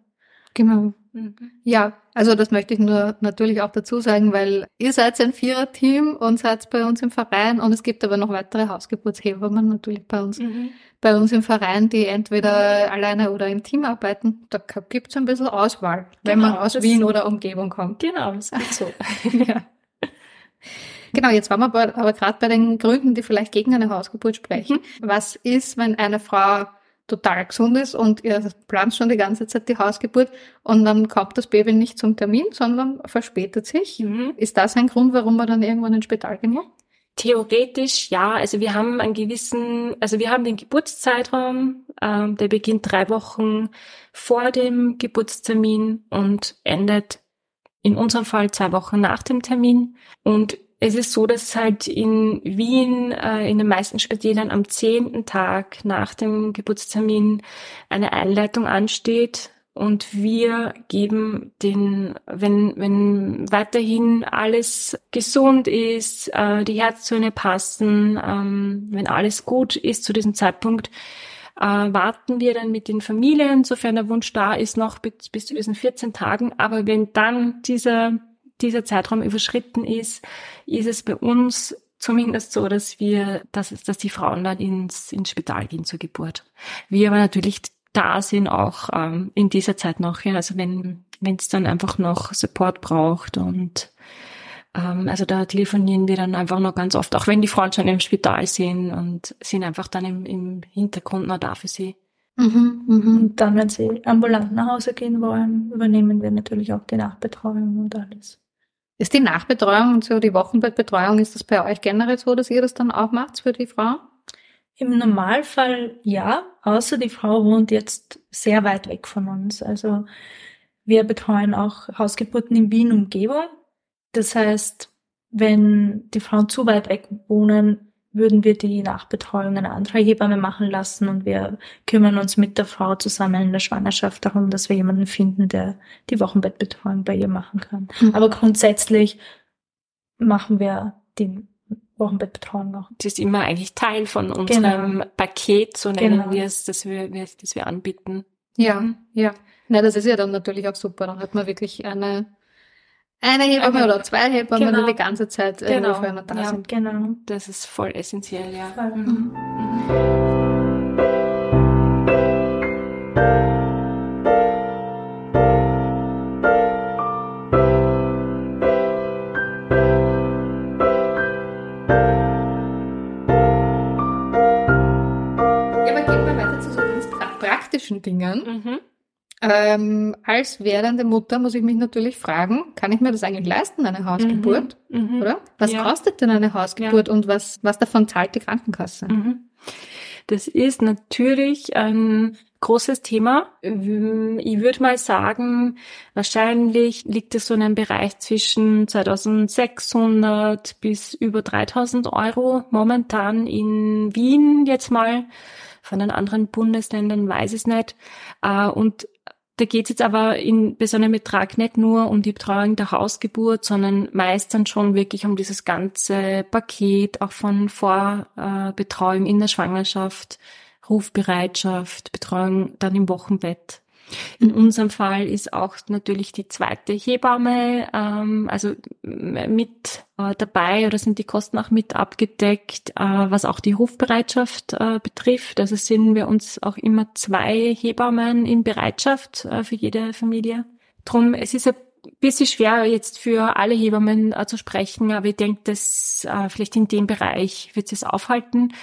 Genau. Mhm. Ja, also das möchte ich nur natürlich auch dazu sagen, weil ihr seid ein Vierer-Team und seid bei uns im Verein und es gibt aber noch weitere Hausgeburtshebammen natürlich bei uns, mhm. bei uns im Verein, die entweder alleine oder im Team arbeiten. Da gibt es ein bisschen Auswahl, wenn genau, man aus Wien oder Umgebung kommt. Genau, das geht so. [laughs] ja. Genau, jetzt waren wir aber, aber gerade bei den Gründen, die vielleicht gegen eine Hausgeburt sprechen. Mhm. Was ist, wenn eine Frau total gesund ist und ihr plant schon die ganze Zeit die Hausgeburt und dann kommt das Baby nicht zum Termin, sondern verspätet sich? Mhm. Ist das ein Grund, warum man dann irgendwann ins Spital gehen muss? Theoretisch ja, also wir haben einen gewissen, also wir haben den Geburtszeitraum, ähm, der beginnt drei Wochen vor dem Geburtstermin und endet in unserem Fall zwei Wochen nach dem Termin. Und es ist so, dass halt in Wien äh, in den meisten Spitälern am zehnten Tag nach dem Geburtstermin eine Einleitung ansteht und wir geben den, wenn, wenn weiterhin alles gesund ist, äh, die Herzzöne passen, ähm, wenn alles gut ist zu diesem Zeitpunkt, äh, warten wir dann mit den Familien, sofern der Wunsch da ist, noch bis, bis zu diesen 14 Tagen. Aber wenn dann dieser dieser Zeitraum überschritten ist, ist es bei uns zumindest so, dass wir, dass, dass die Frauen dann ins, ins Spital gehen zur Geburt. Wir aber natürlich da sind auch ähm, in dieser Zeit noch, ja, also wenn wenn es dann einfach noch Support braucht und ähm, also da telefonieren wir dann einfach noch ganz oft, auch wenn die Frauen schon im Spital sind und sind einfach dann im, im Hintergrund noch da für sie. Mhm, mhm. Und dann, wenn sie ambulant nach Hause gehen wollen, übernehmen wir natürlich auch die Nachbetreuung und alles. Ist die Nachbetreuung und so die Wochenbettbetreuung, ist das bei euch generell so, dass ihr das dann auch macht für die Frau? Im Normalfall ja, außer die Frau wohnt jetzt sehr weit weg von uns. Also wir betreuen auch Hausgeburten in Wien Umgebung. Das heißt, wenn die Frauen zu weit weg wohnen, würden wir die Nachbetreuung einer anderen Hebamme machen lassen und wir kümmern uns mit der Frau zusammen in der Schwangerschaft darum, dass wir jemanden finden, der die Wochenbettbetreuung bei ihr machen kann. Mhm. Aber grundsätzlich machen wir die Wochenbettbetreuung noch. Das ist immer eigentlich Teil von unserem genau. Paket, so nennen genau. wir es, das wir, das wir anbieten. Ja, mhm. ja. Na, das ist ja dann natürlich auch super. Dann hat man wirklich eine eine Hebamme oder zwei Hebammen genau. die ganze Zeit äh, genau. für da ja, sind. Genau, das ist voll essentiell, ja. Voll. Mhm. Ja, aber gehen wir weiter zu so ganz praktischen Dingen. Mhm. Ähm, als werdende Mutter muss ich mich natürlich fragen, kann ich mir das eigentlich leisten, eine Hausgeburt? Mhm, mhm. oder? Was ja. kostet denn eine Hausgeburt ja. und was, was davon zahlt die Krankenkasse? Mhm. Das ist natürlich ein großes Thema. Ich würde mal sagen, wahrscheinlich liegt es so in einem Bereich zwischen 2600 bis über 3000 Euro momentan in Wien jetzt mal. Von den anderen Bundesländern weiß ich es nicht. Äh, und da geht es jetzt aber in, bei so einem Betrag nicht nur um die Betreuung der Hausgeburt, sondern meist dann schon wirklich um dieses ganze Paket, auch von Vorbetreuung in der Schwangerschaft, Rufbereitschaft, Betreuung dann im Wochenbett. In unserem Fall ist auch natürlich die zweite Hebamme, ähm, also mit äh, dabei oder sind die Kosten auch mit abgedeckt, äh, was auch die Rufbereitschaft äh, betrifft. Also sind wir uns auch immer zwei Hebammen in Bereitschaft äh, für jede Familie. Drum, es ist ein bisschen schwer jetzt für alle Hebammen äh, zu sprechen, aber ich denke, dass äh, vielleicht in dem Bereich wird es aufhalten.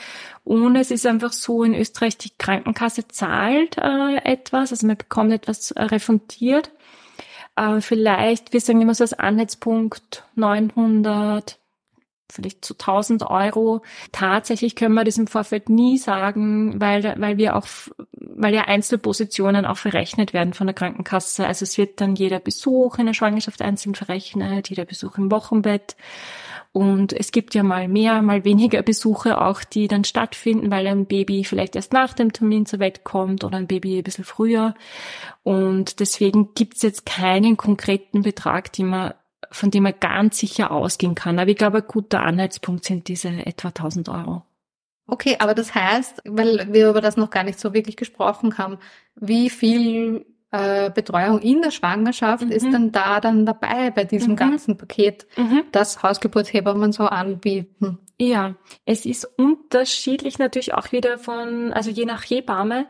Und es ist einfach so, in Österreich die Krankenkasse zahlt äh, etwas, also man bekommt etwas äh, refundiert. Vielleicht, wir sagen immer so als Anhaltspunkt 900, vielleicht zu 1000 Euro. Tatsächlich können wir das im Vorfeld nie sagen, weil, weil wir auch, weil ja Einzelpositionen auch verrechnet werden von der Krankenkasse. Also es wird dann jeder Besuch in der Schwangerschaft einzeln verrechnet, jeder Besuch im Wochenbett. Und es gibt ja mal mehr, mal weniger Besuche auch, die dann stattfinden, weil ein Baby vielleicht erst nach dem Termin zur Welt kommt oder ein Baby ein bisschen früher. Und deswegen gibt es jetzt keinen konkreten Betrag, den man von dem man ganz sicher ausgehen kann. Aber ich glaube, ein guter Anhaltspunkt sind diese etwa 1000 Euro. Okay, aber das heißt, weil wir über das noch gar nicht so wirklich gesprochen haben, wie viel äh, Betreuung in der Schwangerschaft mhm. ist denn da dann dabei bei diesem mhm. ganzen Paket, mhm. das Hausgeburtshebammen so anbieten? Ja, es ist unterschiedlich natürlich auch wieder von, also je nach Hebamme.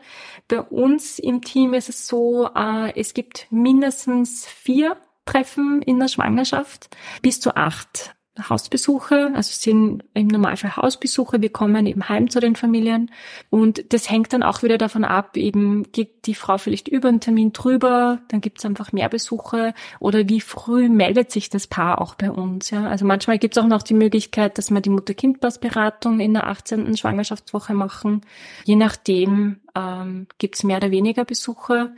Bei uns im Team ist es so, äh, es gibt mindestens vier treffen in der Schwangerschaft. Bis zu acht Hausbesuche, also sind im Normalfall Hausbesuche, wir kommen eben heim zu den Familien und das hängt dann auch wieder davon ab, eben geht die Frau vielleicht über einen Termin drüber, dann gibt's einfach mehr Besuche oder wie früh meldet sich das Paar auch bei uns. Ja? Also manchmal gibt's auch noch die Möglichkeit, dass wir die Mutter-Kind-Pass-Beratung in der 18. Schwangerschaftswoche machen. Je nachdem ähm, gibt's mehr oder weniger Besuche.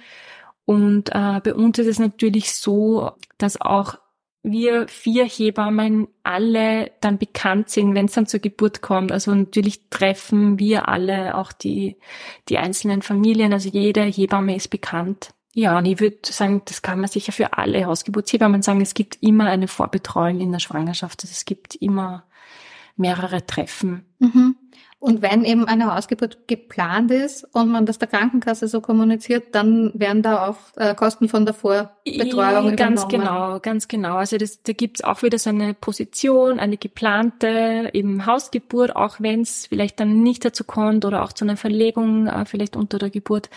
Und äh, bei uns ist es natürlich so, dass auch wir vier Hebammen alle dann bekannt sind, wenn es dann zur Geburt kommt. Also natürlich treffen wir alle auch die, die einzelnen Familien. Also jede Hebamme ist bekannt. Ja, und ich würde sagen, das kann man sicher für alle Hausgeburtshebammen sagen. Es gibt immer eine Vorbetreuung in der Schwangerschaft. Also es gibt immer mehrere Treffen. Mhm. Und wenn eben eine Hausgeburt geplant ist und man das der Krankenkasse so kommuniziert, dann werden da auch äh, Kosten von der Vorbetreuung Ganz genau, ganz genau. Also das, da gibt's auch wieder so eine Position, eine geplante eben Hausgeburt, auch wenn es vielleicht dann nicht dazu kommt oder auch zu einer Verlegung äh, vielleicht unter der Geburt,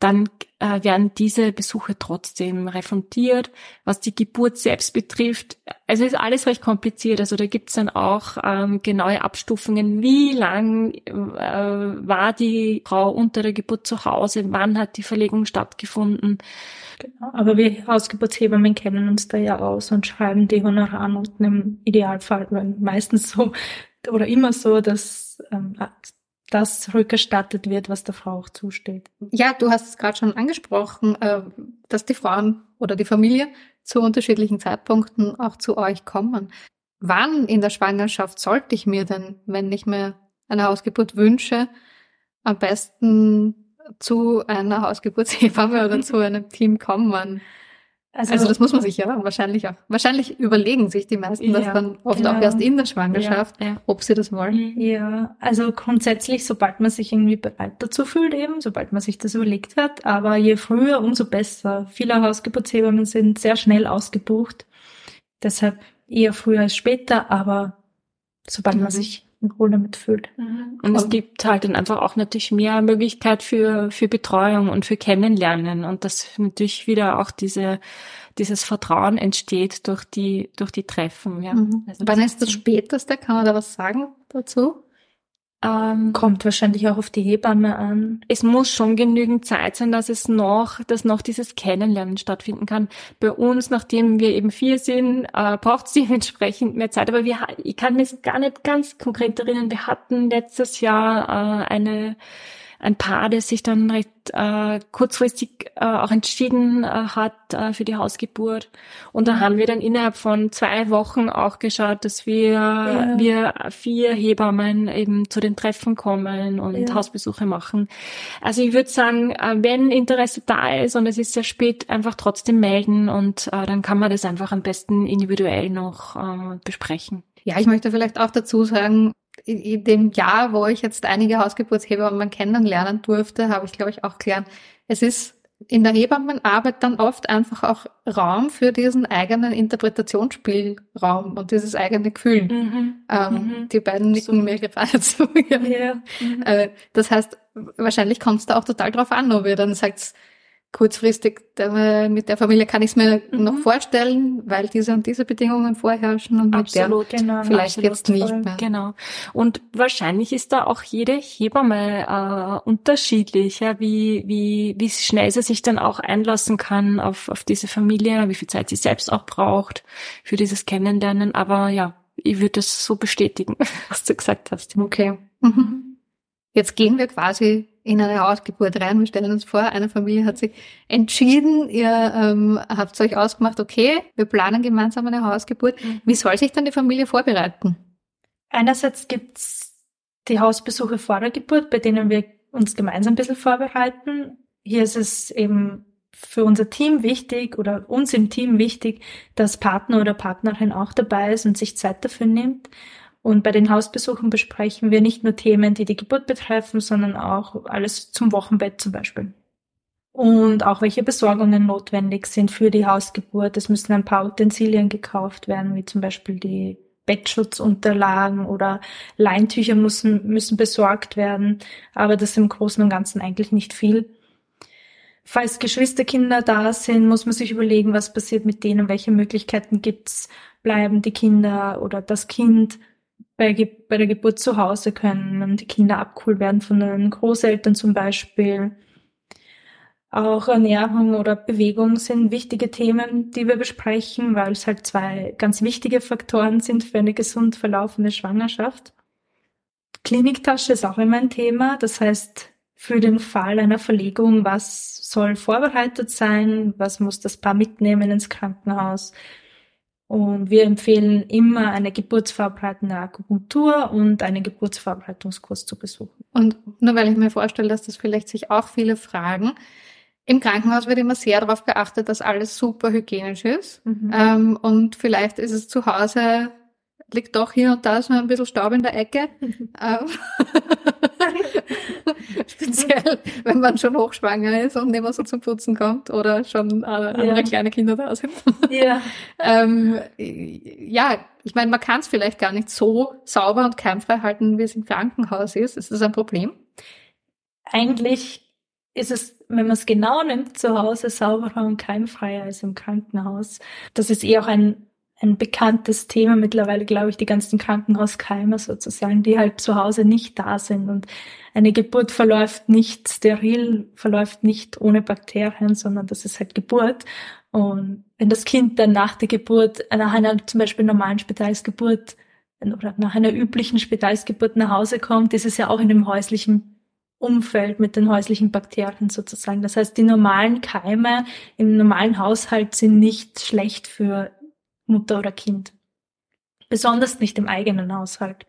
dann äh, werden diese Besuche trotzdem refundiert. Was die Geburt selbst betrifft, also ist alles recht kompliziert. Also da gibt's dann auch ähm, genaue Abstufungen, wie lang äh, war die Frau unter der Geburt zu Hause, wann hat die Verlegung stattgefunden. Genau, aber wir Hausgeburtshebammen kennen uns da ja aus und schreiben die Honorarnoten im Idealfall, meistens so oder immer so, dass ähm, das rückerstattet wird, was der Frau auch zusteht. Ja, du hast es gerade schon angesprochen, äh, dass die Frauen oder die Familie zu unterschiedlichen Zeitpunkten auch zu euch kommen. Wann in der Schwangerschaft sollte ich mir denn, wenn ich mir eine Hausgeburt wünsche, am besten zu einer Hausgeburtshebamme oder zu [laughs] einem Team kommen? Also, also, das muss man sich ja wahrscheinlich auch, wahrscheinlich überlegen sich die meisten ja, das dann oft genau. auch erst in der Schwangerschaft, ja, ja. ob sie das wollen. Ja, also grundsätzlich, sobald man sich irgendwie bereit dazu fühlt eben, sobald man sich das überlegt hat, aber je früher, umso besser. Viele Hausgeburtshebammen sind sehr schnell ausgebucht, deshalb eher früher als später, aber sobald mhm. man sich wohl damit fühlt. Mhm. Und es gibt halt dann einfach auch natürlich mehr Möglichkeit für, für Betreuung und für Kennenlernen und dass natürlich wieder auch diese, dieses Vertrauen entsteht durch die, durch die Treffen, ja. Mhm. Also Wann ist das späteste? Kann man da was sagen dazu? Ähm, Kommt wahrscheinlich auch auf die Hebamme an. Es muss schon genügend Zeit sein, dass es noch, dass noch dieses Kennenlernen stattfinden kann. Bei uns, nachdem wir eben vier sind, äh, braucht es dementsprechend [laughs] mehr Zeit. Aber wir, ich kann mir gar nicht ganz konkret erinnern. Wir hatten letztes Jahr äh, eine ein Paar, das sich dann recht äh, kurzfristig äh, auch entschieden äh, hat äh, für die Hausgeburt. Und da haben wir dann innerhalb von zwei Wochen auch geschaut, dass wir, ja. wir vier Hebammen eben zu den Treffen kommen und ja. Hausbesuche machen. Also ich würde sagen, äh, wenn Interesse da ist und es ist sehr spät, einfach trotzdem melden und äh, dann kann man das einfach am besten individuell noch äh, besprechen. Ja, ich möchte vielleicht auch dazu sagen, in, dem Jahr, wo ich jetzt einige Hausgeburtshebammen kennenlernen durfte, habe ich, glaube ich, auch gelernt, es ist in der Hebammenarbeit dann oft einfach auch Raum für diesen eigenen Interpretationsspielraum und dieses eigene Gefühl. Mhm. Ähm, mhm. Die beiden nicken so. mir gerade [laughs] zu. Ja. ja. Mhm. Äh, das heißt, wahrscheinlich kommt es da auch total drauf an, ob ihr dann sagt, kurzfristig mit der Familie kann ich es mir Mhm. noch vorstellen, weil diese und diese Bedingungen vorherrschen und Absolut, mit der genau, vielleicht jetzt nicht voll. mehr. Genau. Und wahrscheinlich ist da auch jede Hebamme äh, unterschiedlich, ja, wie, wie, wie schnell sie sich dann auch einlassen kann auf, auf diese Familie, wie viel Zeit sie selbst auch braucht für dieses Kennenlernen. Aber ja, ich würde das so bestätigen, [laughs] was du gesagt hast. Okay. Mhm. Jetzt gehen wir quasi in eine Hausgeburt rein. Wir stellen uns vor, eine Familie hat sich entschieden, ihr ähm, habt euch ausgemacht, okay, wir planen gemeinsam eine Hausgeburt. Wie soll sich dann die Familie vorbereiten? Einerseits gibt's die Hausbesuche vor der Geburt, bei denen wir uns gemeinsam ein bisschen vorbereiten. Hier ist es eben für unser Team wichtig oder uns im Team wichtig, dass Partner oder Partnerin auch dabei ist und sich Zeit dafür nimmt. Und bei den Hausbesuchen besprechen wir nicht nur Themen, die die Geburt betreffen, sondern auch alles zum Wochenbett zum Beispiel. Und auch welche Besorgungen notwendig sind für die Hausgeburt. Es müssen ein paar Utensilien gekauft werden, wie zum Beispiel die Bettschutzunterlagen oder Leintücher müssen, müssen besorgt werden. Aber das ist im Großen und Ganzen eigentlich nicht viel. Falls Geschwisterkinder da sind, muss man sich überlegen, was passiert mit denen, welche Möglichkeiten gibt's, bleiben die Kinder oder das Kind bei, bei der Geburt zu Hause können die Kinder abgeholt werden von den Großeltern zum Beispiel. Auch Ernährung oder Bewegung sind wichtige Themen, die wir besprechen, weil es halt zwei ganz wichtige Faktoren sind für eine gesund verlaufende Schwangerschaft. Kliniktasche ist auch immer ein Thema. Das heißt, für den Fall einer Verlegung, was soll vorbereitet sein? Was muss das Paar mitnehmen ins Krankenhaus? Und wir empfehlen immer eine geburtsvorbereitende Akupunktur und einen Geburtsvorbereitungskurs zu besuchen. Und nur weil ich mir vorstelle, dass das vielleicht sich auch viele fragen. Im Krankenhaus wird immer sehr darauf geachtet, dass alles super hygienisch ist. Mhm. Ähm, und vielleicht ist es zu Hause, liegt doch hier und da so ein bisschen Staub in der Ecke. [laughs] Ähm, [laughs] Speziell, wenn man schon hochschwanger ist und nicht mehr so zum Putzen kommt oder schon äh, andere Ja. kleine Kinder da sind. Ja. [laughs] ähm, ja, ich meine, man kann es vielleicht gar nicht so sauber und keimfrei halten, wie es im Krankenhaus ist. Ist das ein Problem? Eigentlich ist es, wenn man es genau nimmt, zu Hause sauberer und keimfreier als im Krankenhaus. Das ist eh auch ein, ein bekanntes Thema mittlerweile, glaube ich, die ganzen Krankenhauskeime sozusagen, die halt zu Hause nicht da sind. Und eine Geburt verläuft nicht steril, verläuft nicht ohne Bakterien, sondern das ist halt Geburt. Und wenn das Kind dann nach der Geburt, nach einer zum Beispiel normalen Spitalsgeburt oder nach einer üblichen Spitalsgeburt nach Hause kommt, ist es ja auch in dem häuslichen Umfeld mit den häuslichen Bakterien sozusagen. Das heißt, die normalen Keime im normalen Haushalt sind nicht schlecht für Mutter oder Kind. Besonders nicht im eigenen Haushalt.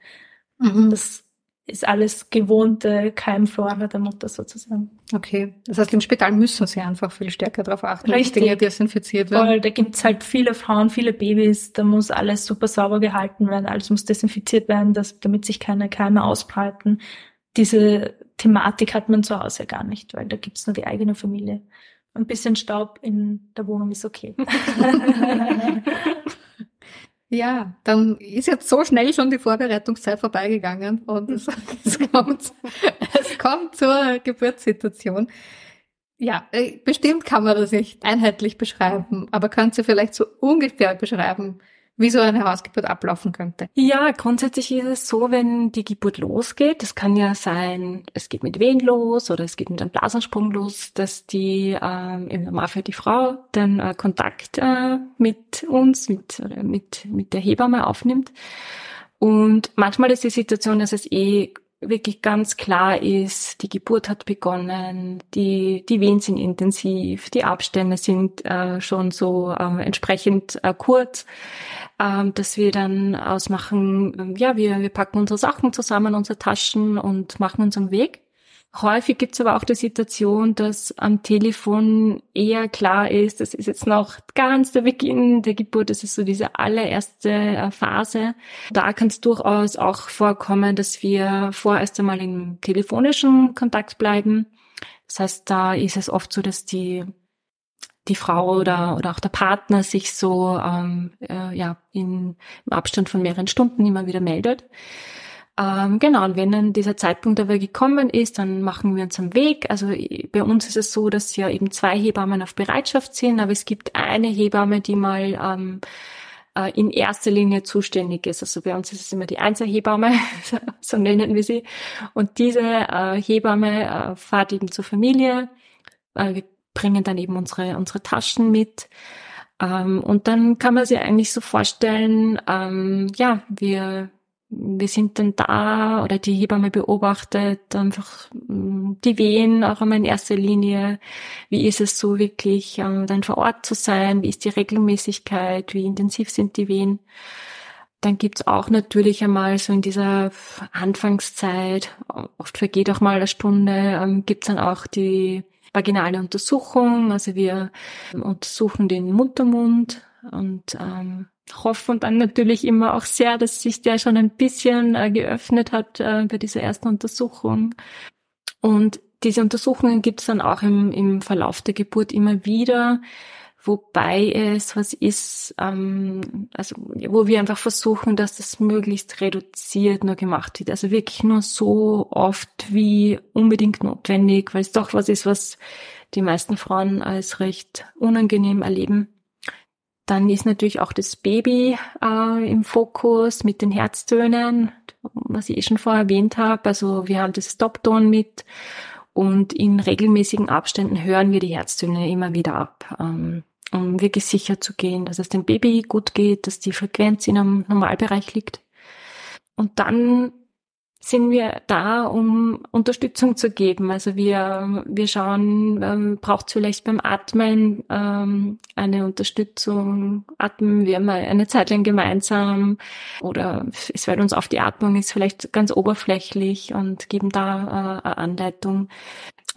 Mhm. Das ist alles gewohnte Keimflora der Mutter sozusagen. Okay. Das heißt, im Spital müssen sie einfach viel stärker darauf achten, dass. Dinge desinfiziert werden. Voll, da gibt's halt viele Frauen, viele Babys, da muss alles super sauber gehalten werden, alles muss desinfiziert werden, dass, damit sich keine Keime ausbreiten. Diese Thematik hat man zu Hause gar nicht, weil da gibt's nur die eigene Familie. Ein bisschen Staub in der Wohnung ist okay. [laughs] Ja, dann ist jetzt so schnell schon die Vorbereitungszeit vorbeigegangen und es, [laughs] es, kommt, es kommt zur Geburtssituation. Ja, äh, bestimmt kann man das nicht einheitlich beschreiben, aber könnt ihr vielleicht so ungefähr beschreiben, wie so eine Hausgeburt ablaufen könnte? Ja, grundsätzlich ist es so, wenn die Geburt losgeht, das kann ja sein, es geht mit Wehen los oder es geht mit einem Blasensprung los, dass die ähm, im Normalfall die Frau dann äh, Kontakt äh, mit uns, mit, mit, mit der Hebamme aufnimmt. Und manchmal ist die Situation, dass es eh wirklich ganz klar ist, die Geburt hat begonnen, die, die Wehen sind intensiv, die Abstände sind äh, schon so äh, entsprechend äh, kurz, ähm, dass wir dann ausmachen, ja, wir, wir packen unsere Sachen zusammen, unsere Taschen und machen uns am Weg. Häufig gibt es aber auch die Situation, dass am Telefon eher klar ist, das ist jetzt noch ganz der Beginn der Geburt, das ist so diese allererste äh, Phase. Da kann es durchaus auch vorkommen, dass wir vorerst einmal im telefonischen Kontakt bleiben. Das heißt, da ist es oft so, dass die die Frau oder, oder auch der Partner sich so ähm, äh, ja, in, im Abstand von mehreren Stunden immer wieder meldet. Ähm, genau, und wenn dann dieser Zeitpunkt aber gekommen ist, dann machen wir uns am Weg. Also bei uns ist es so, dass ja eben zwei Hebammen auf Bereitschaft sind, aber es gibt eine Hebamme, die mal ähm, äh, in erster Linie zuständig ist. Also bei uns ist es immer die Einzelhebamme, [laughs] so nennen wir sie. Und diese äh, Hebamme äh, fährt eben zur Familie. Äh, wir bringen dann eben unsere, unsere Taschen mit. Ähm, und dann kann man sich eigentlich so vorstellen, ähm, ja, wir wir sind dann da oder die Hebamme beobachtet einfach mm, die Wehen auch einmal in erster Linie. Wie ist es so wirklich, ähm, dann vor Ort zu sein? Wie ist die Regelmäßigkeit? Wie intensiv sind die Wehen? Dann gibt's auch natürlich einmal so in dieser Anfangszeit, oft vergeht auch mal eine Stunde, ähm, gibt's dann auch die vaginale Untersuchung. Also wir untersuchen den Muttermund und ähm, hoffen dann natürlich immer auch sehr, dass sich der schon ein bisschen äh, geöffnet hat äh, bei dieser ersten Untersuchung. Und diese Untersuchungen gibt es dann auch im, im Verlauf der Geburt immer wieder, wobei es was ist, ähm, also wo wir einfach versuchen, dass das möglichst reduziert nur gemacht wird. Also wirklich nur so oft wie unbedingt notwendig, weil es doch was ist, was die meisten Frauen als recht unangenehm erleben. Dann ist natürlich auch das Baby äh, im Fokus mit den Herztönen, was ich eh schon vorher erwähnt habe. Also wir haben das Stop-Ton mit und in regelmäßigen Abständen hören wir die Herztöne immer wieder ab, ähm, um wirklich sicher zu gehen, dass es dem Baby gut geht, dass die Frequenz in einem Normalbereich liegt. Und dann sind wir da, um Unterstützung zu geben. Also wir, wir schauen, ähm, braucht es vielleicht beim Atmen ähm, eine Unterstützung? Atmen wir mal eine Zeit lang gemeinsam? Oder es fällt uns auf, die Atmung ist vielleicht ganz oberflächlich und geben da äh, eine Anleitung.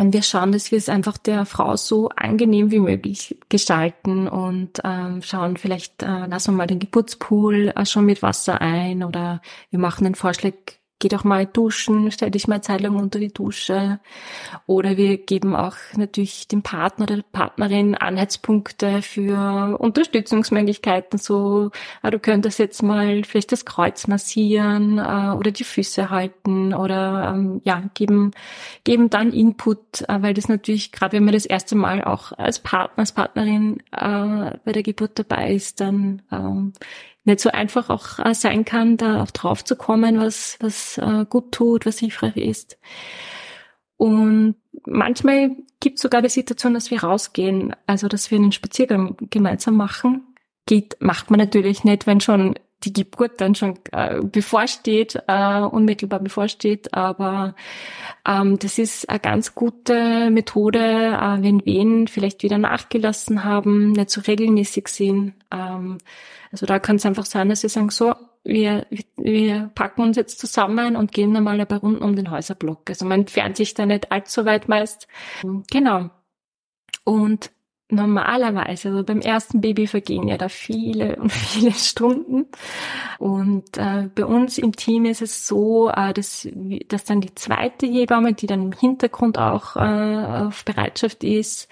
Und wir schauen, dass wir es einfach der Frau so angenehm wie möglich gestalten und ähm, schauen, vielleicht äh, lassen wir mal den Geburtspool äh, schon mit Wasser ein oder wir machen einen Vorschlag, geh doch mal duschen, stell dich mal eine Zeit lang unter die Dusche. Oder wir geben auch natürlich dem Partner oder der Partnerin Anhaltspunkte für Unterstützungsmöglichkeiten. So, ah, du könntest jetzt mal vielleicht das Kreuz massieren äh, oder die Füße halten oder ähm, ja, geben, geben dann Input, äh, weil das natürlich, gerade wenn man das erste Mal auch als Partner, als Partnerin äh, bei der Geburt dabei ist, dann ähm, nicht so einfach auch äh, sein kann, da auch drauf zu kommen, was, was äh, gut tut, was hilfreich ist. Und manchmal gibt es sogar die Situation, dass wir rausgehen, also dass wir einen Spaziergang gemeinsam machen. Geht, macht man natürlich nicht, wenn schon die Geburt dann schon äh, bevorsteht, äh, unmittelbar bevorsteht, aber ähm, das ist eine ganz gute Methode, äh, wenn Wehen vielleicht wieder nachgelassen haben, nicht so regelmäßig sind. Ähm, also da kann es einfach sein, dass sie sagen, so, wir, wir packen uns jetzt zusammen und gehen ein paar Runden um den Häuserblock. Also man entfernt sich da nicht allzu weit meist. Genau. Und normalerweise, also beim ersten Baby vergehen ja da viele [laughs] und viele Stunden. Und äh, bei uns im Team ist es so, äh, dass, dass dann die zweite Hebamme, die dann im Hintergrund auch äh, auf Bereitschaft ist,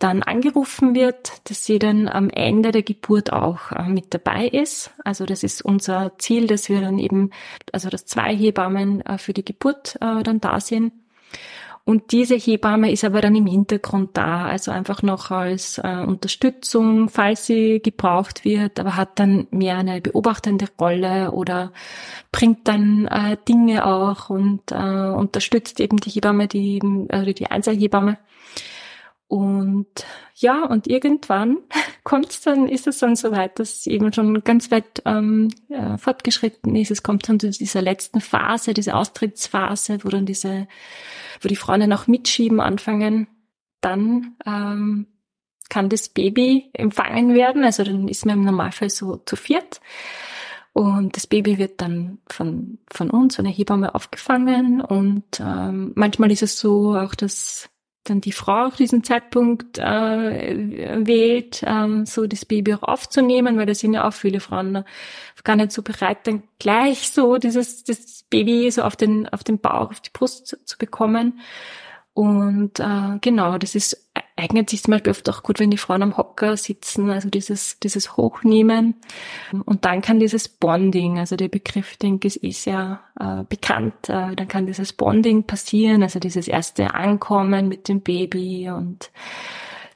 dann angerufen wird, dass sie dann am Ende der Geburt auch äh, mit dabei ist. Also das ist unser Ziel, dass wir dann eben, also dass zwei Hebammen äh, für die Geburt äh, dann da sind. Und diese Hebamme ist aber dann im Hintergrund da, also einfach noch als äh, Unterstützung, falls sie gebraucht wird, aber hat dann mehr eine beobachtende Rolle oder bringt dann äh, Dinge auch und äh, unterstützt eben die Hebamme, die, also die Einzelhebamme. Und ja, und irgendwann [laughs] kommt's dann, ist es dann so weit, dass es eben schon ganz weit ähm, ja, fortgeschritten ist. Es kommt dann zu dieser letzten Phase, diese Austrittsphase, wo dann diese, wo die Frauen dann auch mitschieben anfangen. Dann ähm, kann das Baby empfangen werden. Also dann ist man im Normalfall so zu viert. Und das Baby wird dann von, von uns, von der Hebamme aufgefangen. Und ähm, manchmal ist es so auch, dass dann die Frau auf diesen Zeitpunkt äh, wählt, ähm, so das Baby auch aufzunehmen, weil da sind ja auch viele Frauen gar nicht so bereit, dann gleich so dieses das Baby so auf den auf den Bauch, auf die Brust zu, zu bekommen. Und äh, genau, das ist eignet sich zum Beispiel oft auch gut, wenn die Frauen am Hocker sitzen, also dieses, dieses Hochnehmen. Und dann kann dieses Bonding, also der Begriff, denke ich, ist sehr äh, bekannt. Äh, dann kann dieses Bonding passieren, also dieses erste Ankommen mit dem Baby und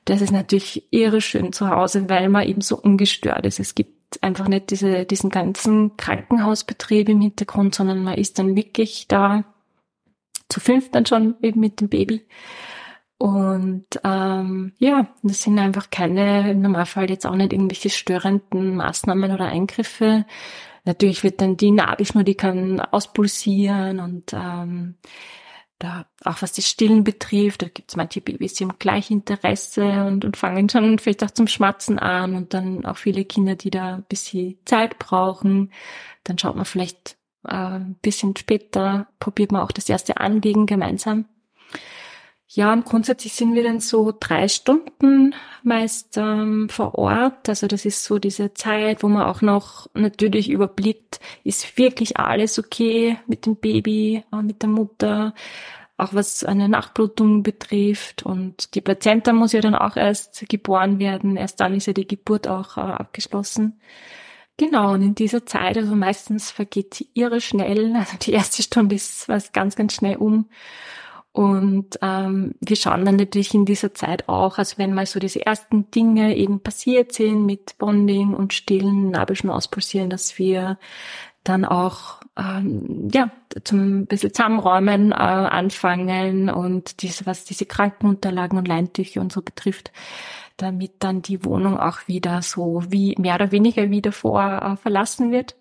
das ist natürlich irre schön zu Hause, weil man eben so ungestört ist. Es gibt einfach nicht diese, diesen ganzen Krankenhausbetrieb im Hintergrund, sondern man ist dann wirklich da zu fünf dann schon eben mit dem Baby. Und ähm, ja, das sind einfach keine, im Normalfall jetzt auch nicht irgendwelche störenden Maßnahmen oder Eingriffe. Natürlich wird dann die Nabelschnur, die kann auspulsieren und ähm, da auch was das Stillen betrifft, da gibt es manche Babys, die haben gleich Interesse und, und fangen schon vielleicht auch zum Schmatzen an und dann auch viele Kinder, die da ein bisschen Zeit brauchen. Dann schaut man vielleicht äh, ein bisschen später, probiert man auch das erste Anlegen gemeinsam. Ja, grundsätzlich sind wir dann so drei Stunden meist ähm, vor Ort. Also das ist so diese Zeit, wo man auch noch natürlich überblickt, ist wirklich alles okay mit dem Baby, äh, mit der Mutter, auch was eine Nachblutung betrifft. Und die Plazenta muss ja dann auch erst geboren werden. Erst dann ist ja die Geburt auch äh, abgeschlossen. Genau, und in dieser Zeit, also meistens vergeht sie irre schnell. Also die erste Stunde ist was ganz, ganz schnell um. Und ähm, wir schauen dann natürlich in dieser Zeit auch, also wenn mal so diese ersten Dinge eben passiert sind mit Bonding und stillen Nabelschnur auspulsieren, dass wir dann auch ähm, ja zum bisschen zusammenräumen äh, anfangen und diese, was diese Krankenunterlagen und Leintücher und so betrifft, damit dann die Wohnung auch wieder so wie mehr oder weniger wieder vor äh, verlassen wird.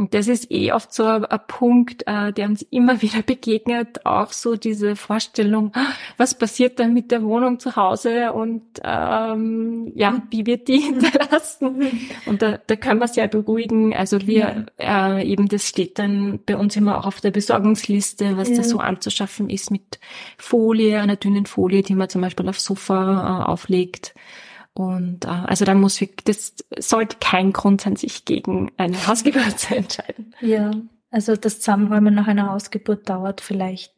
Und das ist eh oft so ein, ein Punkt, äh, der uns immer [laughs] wieder begegnet, auch so diese Vorstellung, ah, was passiert dann mit der Wohnung zu Hause und ähm, ja, wie wird die [laughs] hinterlassen? Und da, da können wir sehr beruhigen. Also wir ja. äh, eben, das steht dann bei uns immer auch auf der Besorgungsliste, was ja. da so anzuschaffen ist mit Folie, einer dünnen Folie, die man zum Beispiel aufs Sofa äh, auflegt. Und äh, also da muss wirklich, das sollte kein Grund sein, sich gegen eine [laughs] Hausgeburt zu entscheiden. Ja, also das Zusammenräumen nach einer Hausgeburt dauert vielleicht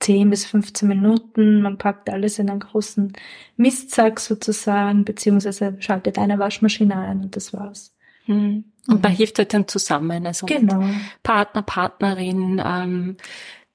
10 bis 15 Minuten. Man packt alles in einen großen Mistsack sozusagen, beziehungsweise schaltet eine Waschmaschine ein und das war's. Hm. Und man hilft halt dann zusammen, also genau. Partner, Partnerin, ähm,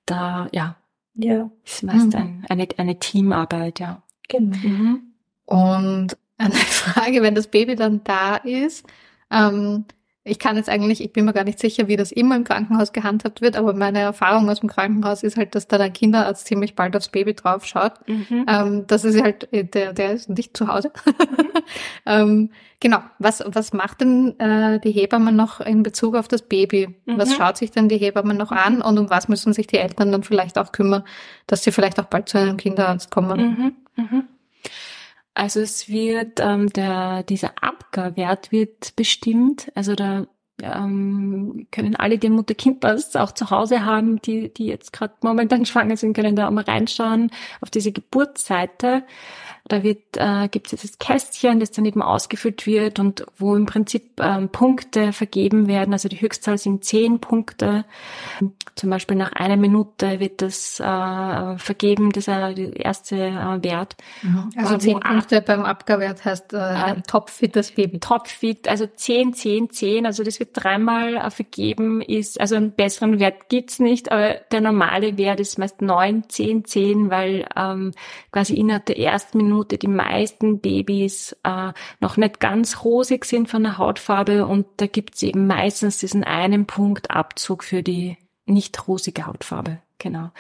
da, ja. Ja. Ist meist mhm. ein, eine, eine Teamarbeit, ja. Genau. Mhm. Und eine [laughs] Frage, wenn das Baby dann da ist. Ähm, ich kann jetzt eigentlich, ich bin mir gar nicht sicher, wie das immer im Krankenhaus gehandhabt wird, aber meine Erfahrung aus dem Krankenhaus ist halt, dass da der Kinderarzt ziemlich bald aufs Baby drauf schaut. Mhm. Ähm, das ist halt, äh, der, der ist nicht zu Hause. Mhm. [laughs] ähm, genau. Was, was macht denn äh, die Hebamme noch in Bezug auf das Baby? Mhm. Was schaut sich denn die Hebamme noch an und um was müssen sich die Eltern dann vielleicht auch kümmern, dass sie vielleicht auch bald zu einem Kinderarzt kommen? Also es wird ähm, der dieser Abgarwert wird bestimmt. Also da ähm, können alle, die Mutter-Kind-Pass auch zu Hause haben, die die jetzt gerade momentan [laughs] schwanger sind, können da auch mal reinschauen auf diese Geburtsseite. Da wird, äh, gibt es dieses Kästchen, das dann eben ausgefüllt wird und wo im Prinzip ähm, Punkte vergeben werden. Also die Höchstzahl sind zehn Punkte. Zum Beispiel nach einer Minute wird das äh, vergeben, dieser erste äh, Wert. Mhm. Also zehn Punkte beim Abgabewert heißt äh, äh, topfit das Baby. Topfit, also zehn, zehn, zehn. Also das wird dreimal äh, vergeben, ist, also einen besseren Wert gibt's nicht, aber der normale Wert ist meist neun, zehn, zehn, weil ähm, quasi innerhalb der ersten Minute Minute die meisten Babys äh, noch nicht ganz rosig sind von der Hautfarbe und da gibt es eben meistens diesen einen Punkt Abzug für die nicht rosige Hautfarbe. Genau.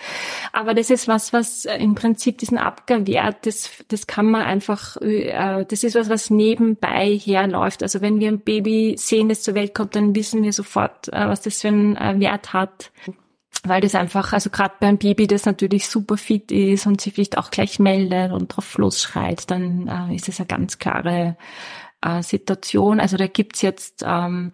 Aber das ist was, was äh, im Prinzip diesen Abgabewert, das, das kann man einfach, äh, das ist was, was nebenbei herläuft. Also wenn wir ein Baby sehen, das zur Welt kommt, dann wissen wir sofort, äh, was das für einen Wert hat weil das einfach, also gerade beim Baby, das natürlich super fit ist und sich vielleicht auch gleich meldet und drauf losschreit, dann äh, ist es eine ganz klare äh, Situation. Also da gibt's jetzt ähm,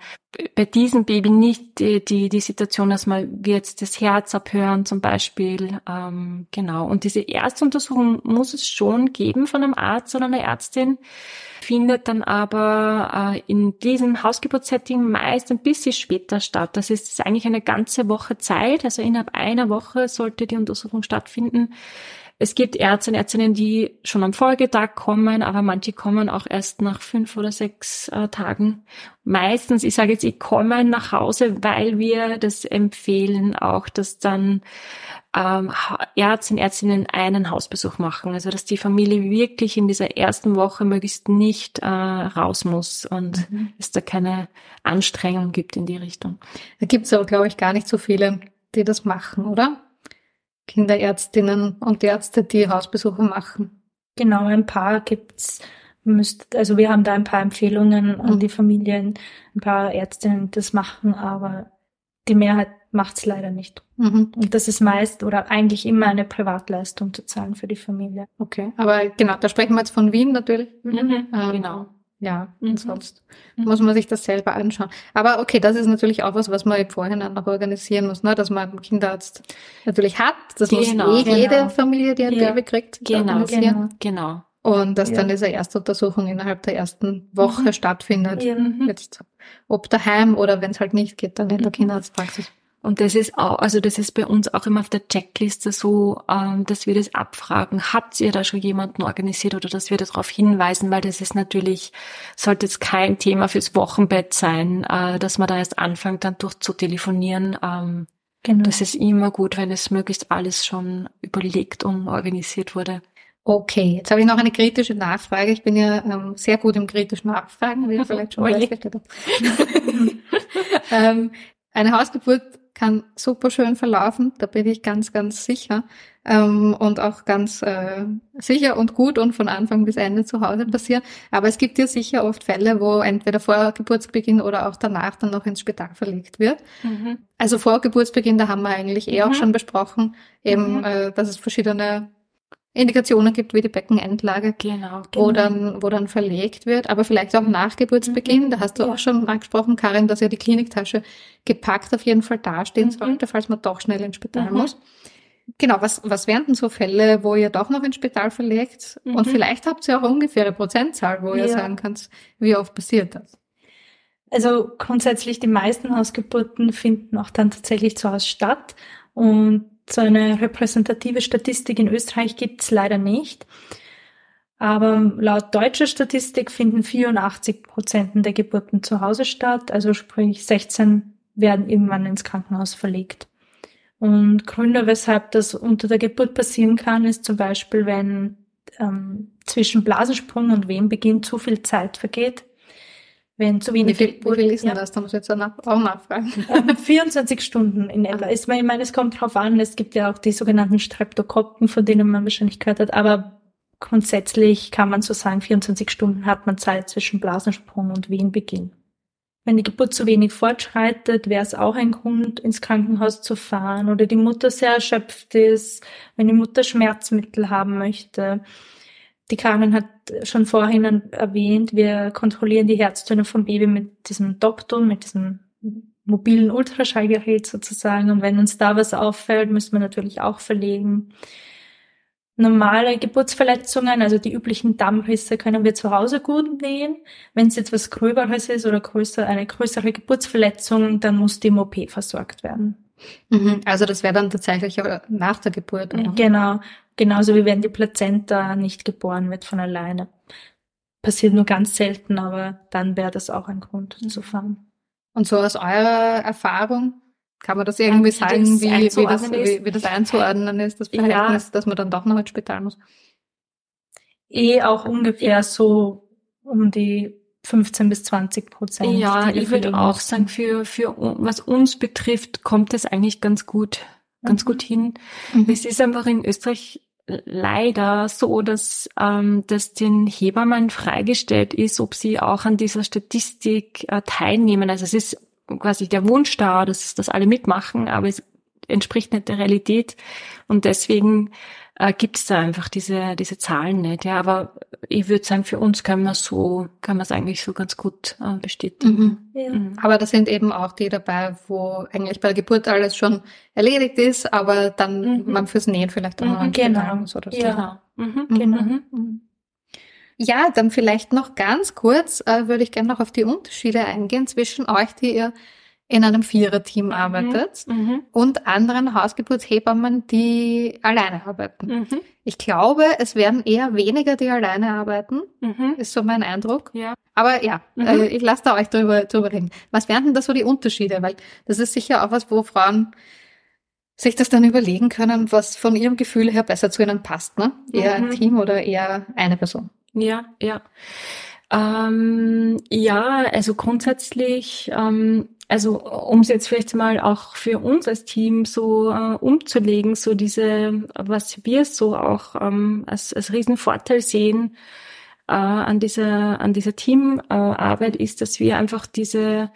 bei diesem Baby nicht die, die, die Situation, dass man jetzt das Herz abhören zum Beispiel. Ähm, genau. Und diese Erstuntersuchung muss es schon geben von einem Arzt oder einer Ärztin findet dann aber äh, in diesem Hausgeburtssetting meist ein bisschen später statt. Das ist eigentlich eine ganze Woche Zeit, also innerhalb einer Woche sollte die Untersuchung stattfinden es gibt Ärzte und Ärztinnen, die schon am Folgetag kommen, aber manche kommen auch erst nach fünf oder sechs äh, Tagen. Meistens, ich sage jetzt, ich komme nach Hause, weil wir das empfehlen, auch dass dann ähm, Ärzte und Ärztinnen einen Hausbesuch machen. Also dass die Familie wirklich in dieser ersten Woche möglichst nicht äh, raus muss und mhm. es da keine Anstrengung gibt in die Richtung. Da gibt es aber, glaube ich, gar nicht so viele, die das machen, oder? Kinderärztinnen und Ärzte, die Hausbesuche machen. Genau, ein paar gibt's. Müsst, also wir haben da ein paar Empfehlungen an mhm. die Familien, ein paar Ärztinnen, die das machen, aber die Mehrheit macht's leider nicht. Mhm. Und das ist meist oder eigentlich immer eine Privatleistung zu zahlen für die Familie. Okay, aber genau, da sprechen wir jetzt von Wien natürlich. Mhm. Ähm, genau. Ja, mhm. sonst mhm. muss man sich das selber anschauen. Aber okay, das ist natürlich auch was, was man im Vorhinein noch organisieren muss, ne? dass man einen Kinderarzt natürlich hat. Das genau, muss eh genau. jede Familie, die ein ja. Baby kriegt, genau, organisieren. Genau. Und dass ja. dann diese Erstuntersuchung innerhalb der ersten Woche mhm. stattfindet. Ja. Jetzt, ob daheim oder wenn es halt nicht geht, dann in der mhm. Kinderarztpraxis. Und das ist auch, also das ist bei uns auch immer auf der Checkliste so, ähm, dass wir das abfragen. Habt ihr da schon jemanden organisiert oder dass wir darauf hinweisen, weil das ist natürlich, sollte jetzt kein Thema fürs Wochenbett sein, äh, dass man da erst anfängt, dann durchzutelefonieren. Ähm, genau. Das ist immer gut, wenn es möglichst alles schon überlegt und organisiert wurde. Okay, jetzt habe ich noch eine kritische Nachfrage. Ich bin ja ähm, sehr gut im kritischen Nachfragen, wie ihr [laughs] vielleicht schon festgestellt [laughs] habt. ähm, eine Hausgeburt kann super schön verlaufen, da bin ich ganz, ganz sicher. Ähm, und auch ganz äh, sicher und gut und von Anfang bis Ende zu Hause passieren. Aber es gibt ja sicher oft Fälle, wo entweder vor Geburtsbeginn oder auch danach dann noch ins Spital verlegt wird. Mhm. Also vor Geburtsbeginn, da haben wir eigentlich eh mhm. auch schon besprochen, eben, mhm. äh, dass es verschiedene Indikationen gibt, wie die Beckenendlage, genau, genau. Wo, dann, wo dann verlegt wird. Aber vielleicht auch nach Geburtsbeginn, mhm. da hast du ja. auch schon angesprochen, Karin, dass ja die Kliniktasche gepackt auf jeden Fall dastehen mhm. sollte, falls man doch schnell ins Spital mhm. muss. Genau, was, was wären denn so Fälle, wo ihr doch noch ins Spital verlegt? Und mhm. vielleicht habt ihr auch ungefähre Prozentzahl, wo ja. ihr sagen könnt, wie oft passiert das? Also grundsätzlich die meisten Hausgeburten finden auch dann tatsächlich zu Hause statt. Und so eine repräsentative Statistik in Österreich gibt's leider nicht. Aber laut deutscher Statistik finden 84 Prozent der Geburten zu Hause statt, also sprich 16 werden irgendwann ins Krankenhaus verlegt. Und Gründe, weshalb das unter der Geburt passieren kann, ist zum Beispiel, wenn ähm, zwischen Blasensprung und Wehenbeginn zu viel Zeit vergeht wenn zu wenig wie viel, wie viel ist denn ja. das? Da muss ich jetzt auch nachfragen. 24 Stunden in etwa. Ich meine, es kommt drauf an, es gibt ja auch die sogenannten Streptokokken, von denen man wahrscheinlich gehört hat, aber grundsätzlich kann man so sagen, 24 Stunden hat man Zeit zwischen Blasensprung und Wehenbeginn. Wenn die Geburt zu wenig fortschreitet, wäre es auch ein Grund, ins Krankenhaus zu fahren oder die Mutter sehr erschöpft ist, wenn die Mutter Schmerzmittel haben möchte die Carmen hat schon vorhin erwähnt, wir kontrollieren die Herztöne vom Baby mit diesem Dopton, mit diesem mobilen Ultraschallgerät sozusagen. Und wenn uns da was auffällt, müssen wir natürlich auch verlegen. Normale Geburtsverletzungen, also die üblichen Dammrisse, können wir zu Hause gut nähen. Wenn es jetzt was Gröberes ist oder größer, eine größere Geburtsverletzung, dann muss die im OP versorgt werden. Mhm. Also das wäre dann tatsächlich nach der Geburt. Oder? Genau. Genauso wie wenn die Plazenta nicht geboren wird von alleine. Passiert nur ganz selten, aber dann wäre das auch ein Grund mhm. zu fahren. Und so aus eurer Erfahrung, kann man das irgendwie sagen, wie, wie, das, wie, wie das einzuordnen ist, das Verhältnis, ja. dass man dann doch noch ins Spital muss? Eh auch ungefähr so um die 15 bis 20 Prozent. Ja, ich würde auch sagen, für, für was uns betrifft, kommt es eigentlich ganz gut, ganz mhm. gut hin. Mhm. Es ist einfach in Österreich leider so, dass ähm, das den Hebammen freigestellt ist, ob sie auch an dieser Statistik äh, teilnehmen. Also es ist quasi der Wunsch da, dass, dass alle mitmachen, aber es entspricht nicht der Realität. Und deswegen äh, gibt es da einfach diese, diese Zahlen nicht. Ja, aber ich würde sagen, für uns kann man so, kann man es eigentlich so ganz gut äh, bestätigen. Mhm. Ja. Mhm. Aber da sind eben auch die dabei, wo eigentlich bei der Geburt alles schon erledigt ist, aber dann mhm. man fürs Nähen vielleicht auch noch mhm, genau. muss oder so. Ja. Mhm. Genau. Mhm. Ja, dann vielleicht noch ganz kurz äh, würde ich gerne noch auf die Unterschiede eingehen zwischen euch, die ihr in einem Viererteam arbeitet Mhm. und anderen Hausgeburtshebammen, die alleine arbeiten. Mhm. Ich glaube, es werden eher weniger, die alleine arbeiten, Mhm. ist so mein Eindruck. Ja. Aber ja, Mhm. äh, ich lasse da euch drüber, drüber reden. Was wären denn da so die Unterschiede? Weil das ist sicher auch was, wo Frauen sich das dann überlegen können, was von ihrem Gefühl her besser zu ihnen passt, ne? Eher ein Mhm. Team oder eher eine Person. Ja, ja. Ähm, ja, also grundsätzlich, ähm, also um es jetzt vielleicht mal auch für uns als Team so äh, umzulegen, so diese, was wir so auch ähm, als, als Riesenvorteil sehen äh, an dieser, an dieser Teamarbeit ist, dass wir einfach diese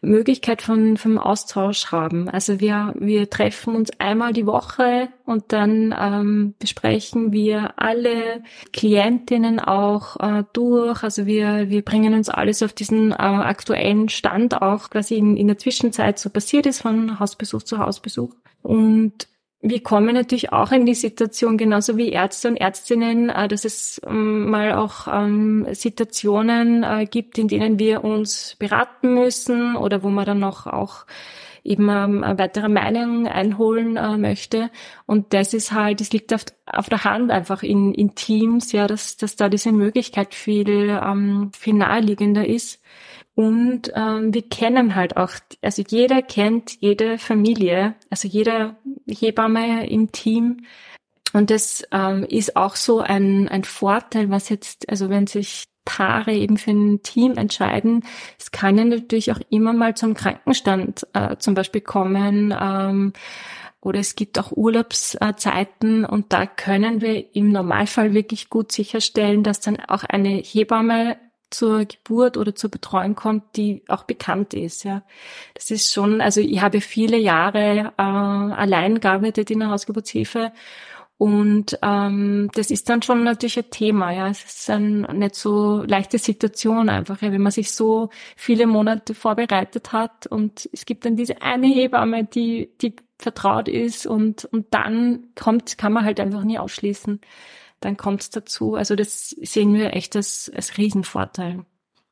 Möglichkeit von vom Austausch haben. Also wir wir treffen uns einmal die Woche und dann ähm, besprechen wir alle Klientinnen auch äh, durch. Also wir wir bringen uns alles auf diesen äh, aktuellen Stand auch quasi in, in der Zwischenzeit so passiert ist von Hausbesuch zu Hausbesuch und wir kommen natürlich auch in die Situation, genauso wie Ärzte und Ärztinnen, äh, dass es ähm, mal auch ähm, Situationen äh, gibt, in denen wir uns beraten müssen oder wo man dann noch auch eben ähm, eine weitere Meinung einholen äh, möchte. Und das ist halt, das liegt auf, auf der Hand einfach in, in Teams, ja, dass, dass da diese Möglichkeit viel, viel naheliegender ist. Und ähm, wir kennen halt auch, also jeder kennt jede Familie, also jede Hebamme im Team. Und das ähm, ist auch so ein, ein Vorteil, was jetzt, also wenn sich Paare eben für ein Team entscheiden, es kann ja natürlich auch immer mal zum Krankenstand äh, zum Beispiel kommen. Ähm, oder es gibt auch Urlaubszeiten und da können wir im Normalfall wirklich gut sicherstellen, dass dann auch eine Hebamme zur Geburt oder zur Betreuung kommt, die auch bekannt ist. Ja, das ist schon. Also ich habe viele Jahre äh, allein gearbeitet in der Hausgeburtshilfe und ähm, das ist dann schon natürlich ein Thema. Ja, es ist eine nicht so leichte Situation einfach, ja, wenn man sich so viele Monate vorbereitet hat und es gibt dann diese eine Hebamme, die die vertraut ist und und dann kommt, kann man halt einfach nie ausschließen dann kommt es dazu. Also das sehen wir echt als, als Riesenvorteil.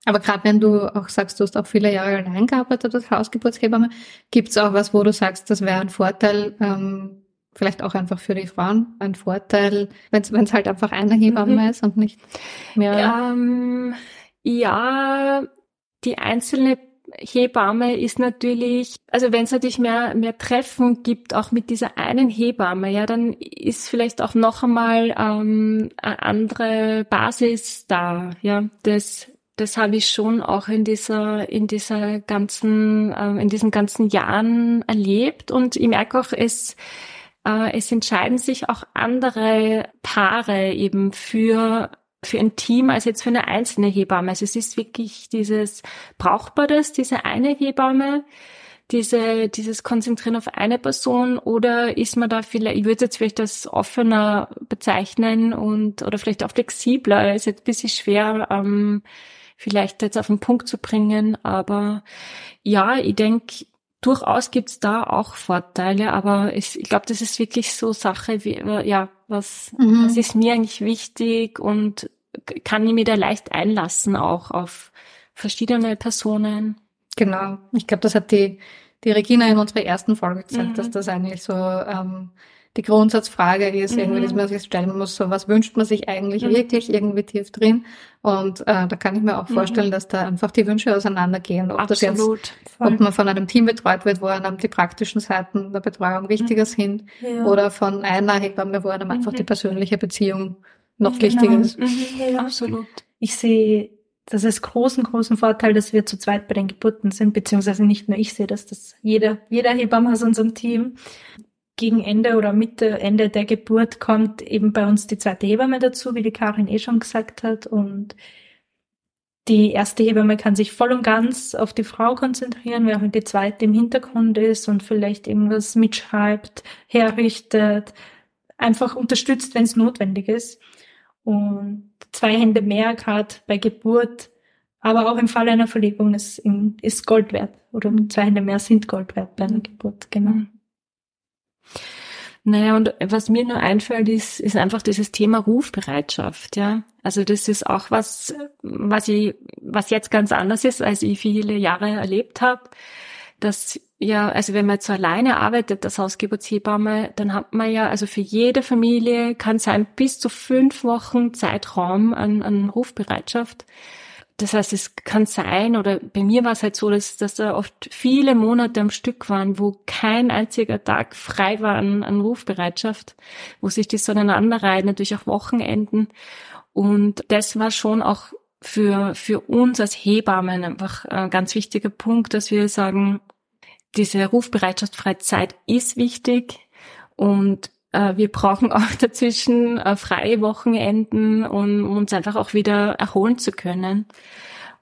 Aber gerade wenn du auch sagst, du hast auch viele Jahre allein gearbeitet als Hausgeburtshebamme, gibt es auch was, wo du sagst, das wäre ein Vorteil, ähm, vielleicht auch einfach für die Frauen, ein Vorteil, wenn es halt einfach eine Hebamme mhm. ist und nicht mehr? Ähm, ja, die einzelne Hebamme ist natürlich, also wenn es natürlich mehr, mehr Treffen gibt, auch mit dieser einen Hebamme, ja, dann ist vielleicht auch noch einmal ähm, eine andere Basis da, ja, das das habe ich schon auch in dieser in dieser ganzen ähm, in diesen ganzen Jahren erlebt. Und ich merke auch es äh, es entscheiden sich auch andere Paare eben für für ein Team als jetzt für eine einzelne Hebamme. Also es ist wirklich dieses, braucht man das, diese eine Hebamme, diese, dieses Konzentrieren auf eine Person oder ist man da vielleicht, ich würde jetzt vielleicht das offener bezeichnen und, oder vielleicht auch flexibler, ist jetzt ein bisschen schwer, ähm, vielleicht jetzt auf den Punkt zu bringen, aber ja, ich denke, durchaus gibt's da auch Vorteile, aber ich, ich glaube, das ist wirklich so Sache wie, ja, was, mhm. was ist mir eigentlich wichtig und kann ich mir da leicht einlassen auch auf verschiedene Personen. Genau. Ich glaube, das hat die, die Regina in unserer ersten Folge gesagt, mhm. dass das eigentlich so ähm, die Grundsatzfrage ist, irgendwie, dass man sich stellen muss, so was wünscht man sich eigentlich mhm. wirklich irgendwie tief drin. Und äh, da kann ich mir auch mhm. vorstellen, dass da einfach die Wünsche auseinandergehen. Ob Absolut. das jetzt, ob man von einem Team betreut wird, wo einem die praktischen Seiten der Betreuung wichtiger mhm. sind, ja. oder von einer Hebamme, wo einem einfach die persönliche Beziehung noch genau. wichtiger ist. Ja, absolut. Ich sehe das ist großen, großen Vorteil, dass wir zu zweit bei den Geburten sind, beziehungsweise nicht nur ich sehe das, dass jeder, jeder Hebamme aus unserem Team gegen Ende oder Mitte, Ende der Geburt kommt eben bei uns die zweite Hebamme dazu, wie die Karin eh schon gesagt hat. Und die erste Hebamme kann sich voll und ganz auf die Frau konzentrieren, während die zweite im Hintergrund ist und vielleicht irgendwas mitschreibt, herrichtet, einfach unterstützt, wenn es notwendig ist. Und zwei Hände mehr gerade bei Geburt, aber auch im Fall einer Verlegung ist, ist Gold wert. Oder zwei Hände mehr sind Gold wert bei einer Geburt, genau. Mhm. Naja, und was mir nur einfällt, ist, ist einfach dieses Thema Rufbereitschaft, ja. Also das ist auch was, was ich, was jetzt ganz anders ist, als ich viele Jahre erlebt habe dass ja, also wenn man jetzt so alleine arbeitet als Hausgeburtshebamme, dann hat man ja, also für jede Familie kann sein bis zu fünf Wochen Zeitraum an, an Rufbereitschaft. Das heißt, es kann sein, oder bei mir war es halt so, dass, dass da oft viele Monate am Stück waren, wo kein einziger Tag frei war an, an Rufbereitschaft, wo sich das so aneinander reiht, natürlich auch Wochenenden. Und das war schon auch für, für uns als Hebammen einfach ein ganz wichtiger Punkt, dass wir sagen, diese rufbereitschaftsfreie Zeit ist wichtig und äh, wir brauchen auch [laughs] dazwischen äh, freie Wochenenden, um, um uns einfach auch wieder erholen zu können.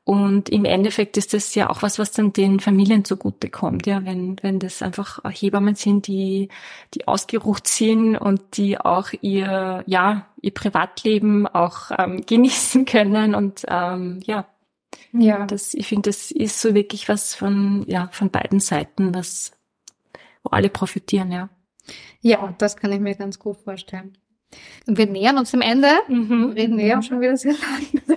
Und im Endeffekt ist das ja auch was, was dann den Familien zugute kommt, ja, wenn, wenn das einfach Hebammen sind, die, die ausgeruht sind und die auch ihr, ja, ihr Privatleben auch ähm, genießen [laughs] können und ähm, ja, ja. Das, ich finde, das ist so wirklich was von, ja, von beiden Seiten, was, wo alle profitieren, ja. Ja, das kann ich mir ganz gut vorstellen. Und wir nähern uns dem Ende. Mhm. Reden wir ja schon wieder sehr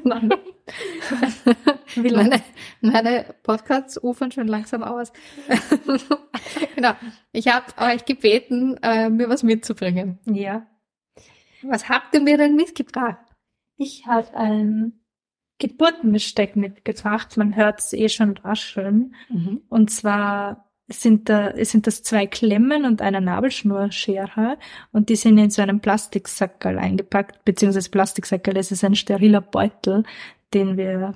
lang [laughs] Wie meine, meine Podcasts ufern schon langsam aus. [laughs] genau. Ich habe euch gebeten, äh, mir was mitzubringen. Ja. Was habt ihr mir denn mitgebracht? Ich habe ein Geburtenbesteck mitgebracht. Man hört es eh schon rascheln. Mhm. Und zwar sind da, sind das zwei Klemmen und eine Nabelschnurschere und die sind in so einem Plastiksackerl eingepackt, beziehungsweise Plastiksackerl, es ist ein steriler Beutel, den wir,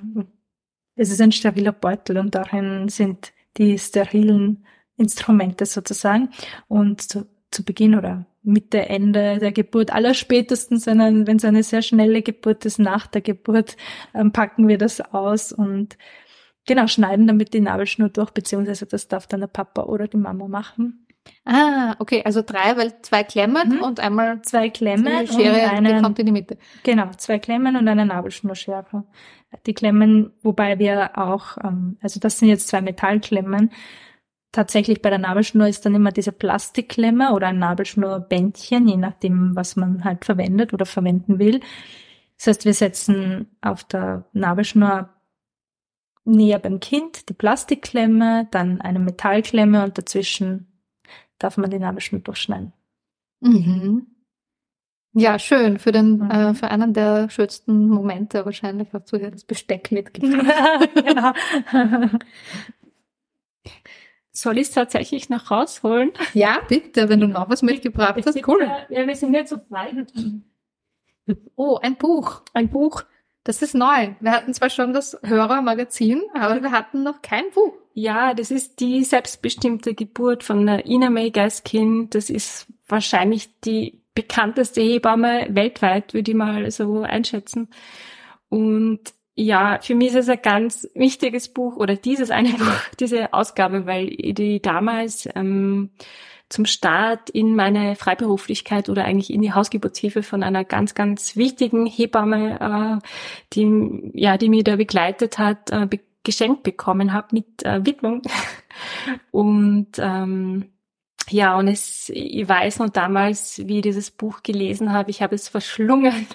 es ist ein steriler Beutel und darin sind die sterilen Instrumente sozusagen und zu, zu Beginn oder Mitte, Ende der Geburt, aller spätestens, wenn es eine sehr schnelle Geburt ist, nach der Geburt, ähm, packen wir das aus und genau, schneiden damit die Nabelschnur durch, beziehungsweise das darf dann der Papa oder die Mama machen. Ah, okay, also drei, weil zwei Klemmen mhm. und einmal zwei Klemmen Schere, und eine, kommt in die Mitte. Genau, zwei Klemmen und eine Nabelschnurschere. Die Klemmen, wobei wir auch, ähm, also das sind jetzt zwei Metallklemmen, tatsächlich bei der Nabelschnur ist dann immer diese Plastikklemme oder ein Nabelschnurbändchen, je nachdem, was man halt verwendet oder verwenden will. Das heißt, wir setzen auf der Nabelschnur näher beim Kind die Plastikklemme, dann eine Metallklemme und dazwischen darf man die Nabelschnur durchschneiden. Mhm. Ja, schön. Für den, mhm. äh, für einen der schönsten Momente wahrscheinlich hast du ja das Besteck mitgebracht. [laughs] genau. [laughs] Soll ich es tatsächlich noch rausholen? Ja, bitte, wenn du noch was mitgebracht ich, hast. Cool. Ja, wir sind jetzt so frei. Oh, ein Buch. Ein Buch. Das ist neu. Wir hatten zwar schon das Hörermagazin, aber wir hatten noch kein Buch. Ja, das ist die selbstbestimmte Geburt von Ina May Gaskin. Das ist wahrscheinlich die bekannteste Hebamme weltweit, würde ich mal so einschätzen. Und ja, für mich ist es ein ganz wichtiges Buch oder dieses eine [laughs] Buch, diese Ausgabe, weil die damals ähm, zum Start in meine Freiberuflichkeit oder eigentlich in die Hausgeburtshilfe von einer ganz, ganz wichtigen Hebamme, äh, die, ja, die mir da begleitet hat, äh, be geschenkt bekommen habe mit äh, Widmung. [laughs] Und ähm, ja, und es, ich weiß noch damals, wie ich dieses Buch gelesen habe, ich habe es verschlungen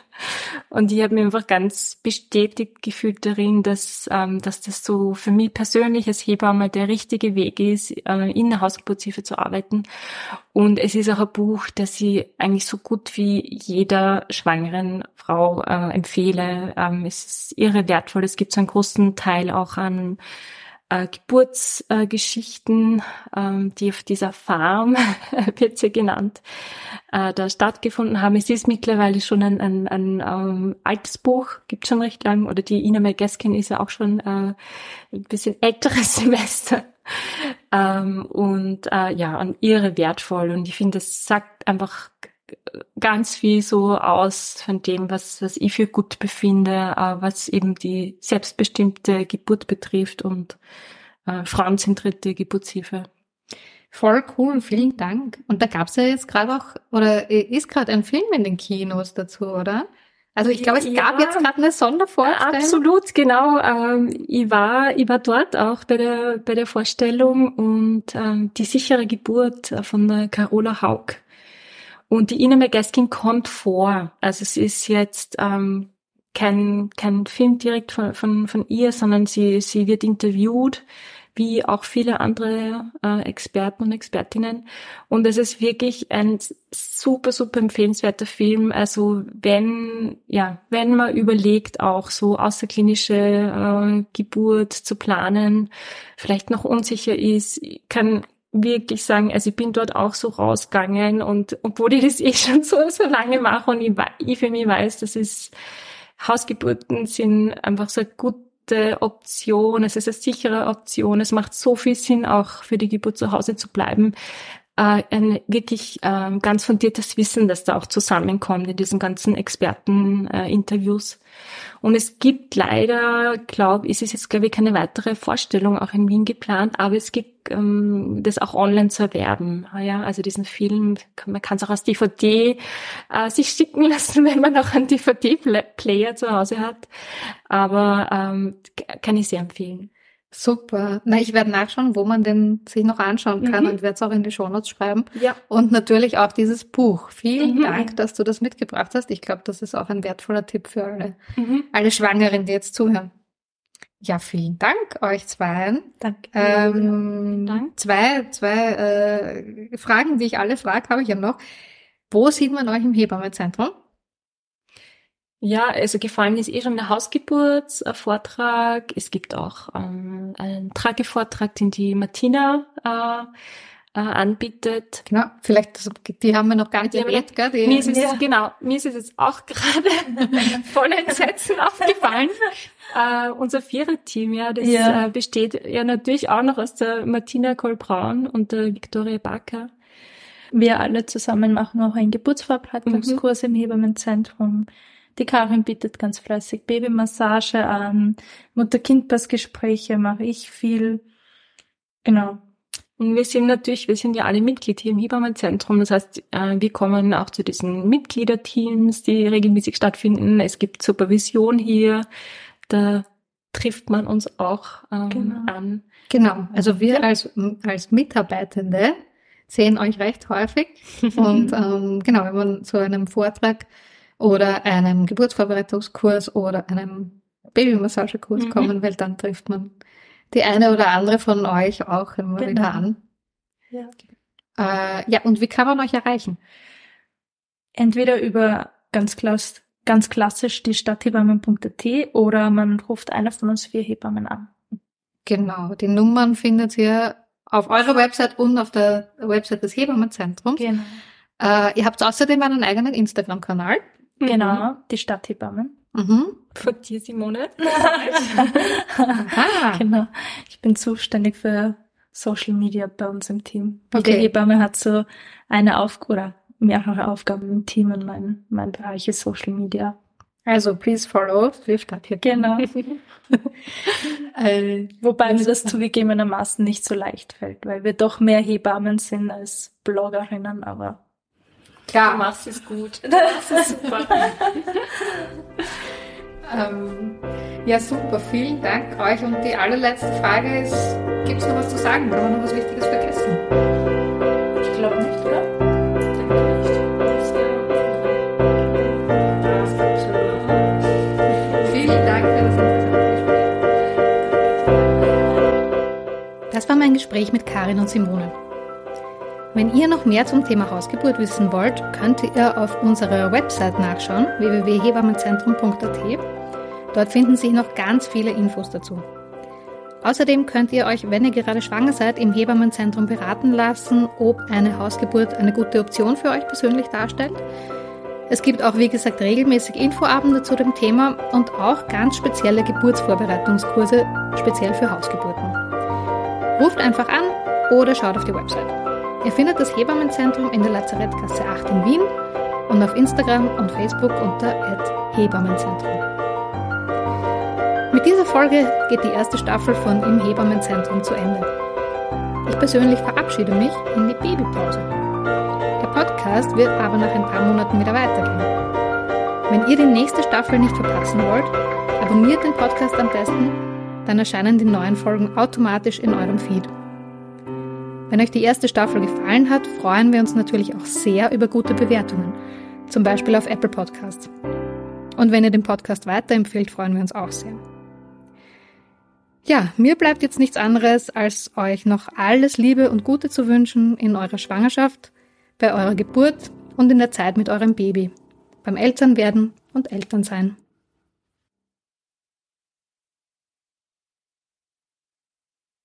und ich habe mich einfach ganz bestätigt gefühlt darin, dass, ähm, dass das so für mich persönlich als Hebamme der richtige Weg ist, äh, in der Hausgeburtshilfe zu arbeiten. Und es ist auch ein Buch, das ich eigentlich so gut wie jeder schwangeren Frau äh, empfehle. Ähm, es ist irre wertvoll. Es gibt so einen großen Teil auch an äh, Geburtsgeschichten, äh, die auf dieser Farm, [laughs] wird sie genannt, äh, da stattgefunden haben. Es ist mittlerweile schon ein, ein, ein ähm, altes Buch, gibt schon recht lang, oder die Ina May Gaskin ist ja auch schon äh, ein bisschen älteres [laughs] Semester. Ähm, und äh, ja, und ihre wertvoll. Und ich finde, das sagt einfach ganz viel so aus von dem, was, was ich für gut befinde, äh, was eben die selbstbestimmte Geburt betrifft und äh, frauenzentrierte Geburtshilfe. Voll cool, vielen Dank. Und da gab's ja jetzt gerade auch, oder ist gerade ein Film in den Kinos dazu, oder? Also ich glaube, es ja, gab jetzt gerade eine Sondervorstellung. Absolut, genau. Ähm, ich war, ich war dort auch bei der bei der Vorstellung und ähm, die sichere Geburt von der Carola Haug und die Ina McGaskin kommt vor. Also es ist jetzt ähm, kein, kein Film direkt von, von, von ihr, sondern sie, sie wird interviewt wie auch viele andere äh, Experten und Expertinnen. Und es ist wirklich ein super, super empfehlenswerter Film. Also wenn, ja, wenn man überlegt, auch so außerklinische äh, Geburt zu planen, vielleicht noch unsicher ist, kann wirklich sagen, also ich bin dort auch so rausgegangen und obwohl ich das eh schon so, so lange mache und ich, ich für mich weiß, dass es Hausgeburten sind einfach so gut gute Option, es ist eine sichere Option, es macht so viel Sinn, auch für die Geburt zu Hause zu bleiben. Äh, ein wirklich äh, ganz fundiertes Wissen, das da auch zusammenkommt in diesen ganzen Experteninterviews. Und es gibt leider, glaube ich, es ist jetzt, glaube ich, keine weitere Vorstellung auch in Wien geplant, aber es gibt ähm, das auch online zu erwerben. Ah ja, also diesen Film, man kann es auch als DVD äh, sich schicken [laughs] lassen, wenn man auch einen DVD-Player zu Hause hat. Aber ähm, kann ich sehr empfehlen. Super. Na, ich werde nachschauen, wo man den sich noch anschauen kann mhm. und werde es auch in die Shownotes schreiben. Ja. Und natürlich auch dieses Buch. Vielen mhm. Dank, dass du das mitgebracht hast. Ich glaube, das ist auch ein wertvoller Tipp für alle, mhm. alle Schwangeren, die jetzt zuhören. Ja, vielen Dank euch zwei. Danke. Ähm, Dank. Zwei, zwei äh, Fragen, die ich alle frage, habe ich ja noch. Wo sieht man euch im Hebammenzentrum? Ja, also gefallen ist eh schon der Hausgeburtsvortrag. Es gibt auch ähm, einen Tragevortrag, den die Martina äh, äh, anbietet. Genau, vielleicht, das, die haben wir noch gar nicht erwähnt, gell? Die, mir ist es, [laughs] ja. genau, mir ist es jetzt auch gerade [laughs] voll Entsetzen aufgefallen. Äh, unser Vierer-Team, ja, das ja. Äh, besteht ja natürlich auch noch aus der Martina Kohl-Braun und der Victoria Backer. Wir alle zusammen machen auch einen Geburtsvorbereitungskurs mhm. im Hebammenzentrum. Die Karin bietet ganz fleißig Babymassage an, Mutter-Kind-Pass-Gespräche mache ich viel. Genau. Und wir sind natürlich, wir sind ja alle Mitglied hier im Hebammenzentrum. Das heißt, äh, wir kommen auch zu diesen Mitgliederteams, die regelmäßig stattfinden. Es gibt Supervision hier. Da trifft man uns auch ähm, genau. an. Genau. Also wir als, als Mitarbeitende sehen euch recht häufig. [laughs] Und ähm, genau, wenn man zu einem Vortrag oder einem Geburtsvorbereitungskurs oder einem Babymassagekurs mhm. kommen will, dann trifft man die eine oder andere von euch auch immer genau. wieder an. Ja. Äh, ja, und wie kann man euch erreichen? Entweder über ganz, klass ganz klassisch die Stadthebammen.at oder man ruft einer von uns vier Hebammen an. Genau, die Nummern findet ihr auf eurer Website und auf der Website des Hebammenzentrums. Genau. Äh, ihr habt außerdem einen eigenen Instagram-Kanal. Mhm. Genau, die Stadthebammen. Mhm. Von dir, Simone. [laughs] [laughs] genau. Ich bin zuständig für Social Media bei uns im Team. Okay. Jede Hebamme hat so eine Aufgabe oder mehrere Aufgaben im Team und mein, mein Bereich ist Social Media. Also, please follow die Genau. [laughs] äh, Wobei mir das zugegebenermaßen nicht so leicht fällt, weil wir doch mehr Hebammen sind als Bloggerinnen, aber ja. Du machst es gut. [laughs] Das ist super. [laughs] ähm, ja, super. Vielen Dank euch. Und die allerletzte Frage ist, gibt es noch was zu sagen? Haben wir noch was Wichtiges vergessen? Ich glaube nicht, oder? Vielen Dank für das interessante Gespräch. Das war mein Gespräch mit Karin und Simone. Wenn ihr noch mehr zum Thema Hausgeburt wissen wollt, könnt ihr auf unserer Website nachschauen, www.hebammenzentrum.at. Dort finden sich noch ganz viele Infos dazu. Außerdem könnt ihr euch, wenn ihr gerade schwanger seid, im Hebammenzentrum beraten lassen, ob eine Hausgeburt eine gute Option für euch persönlich darstellt. Es gibt auch, wie gesagt, regelmäßig Infoabende zu dem Thema und auch ganz spezielle Geburtsvorbereitungskurse, speziell für Hausgeburten. Ruft einfach an oder schaut auf die Website. Ihr findet das Hebammenzentrum in der Lazarettgasse 8 in Wien und auf Instagram und Facebook unter Hebammenzentrum. Mit dieser Folge geht die erste Staffel von Im Hebammenzentrum zu Ende. Ich persönlich verabschiede mich in die Babypause. Der Podcast wird aber nach ein paar Monaten wieder weitergehen. Wenn ihr die nächste Staffel nicht verpassen wollt, abonniert den Podcast am besten, dann erscheinen die neuen Folgen automatisch in eurem Feed. Wenn euch die erste Staffel gefallen hat, freuen wir uns natürlich auch sehr über gute Bewertungen, zum Beispiel auf Apple Podcasts. Und wenn ihr den Podcast weiterempfehlt, freuen wir uns auch sehr. Ja, mir bleibt jetzt nichts anderes, als euch noch alles Liebe und Gute zu wünschen in eurer Schwangerschaft, bei eurer Geburt und in der Zeit mit eurem Baby, beim Elternwerden und Elternsein.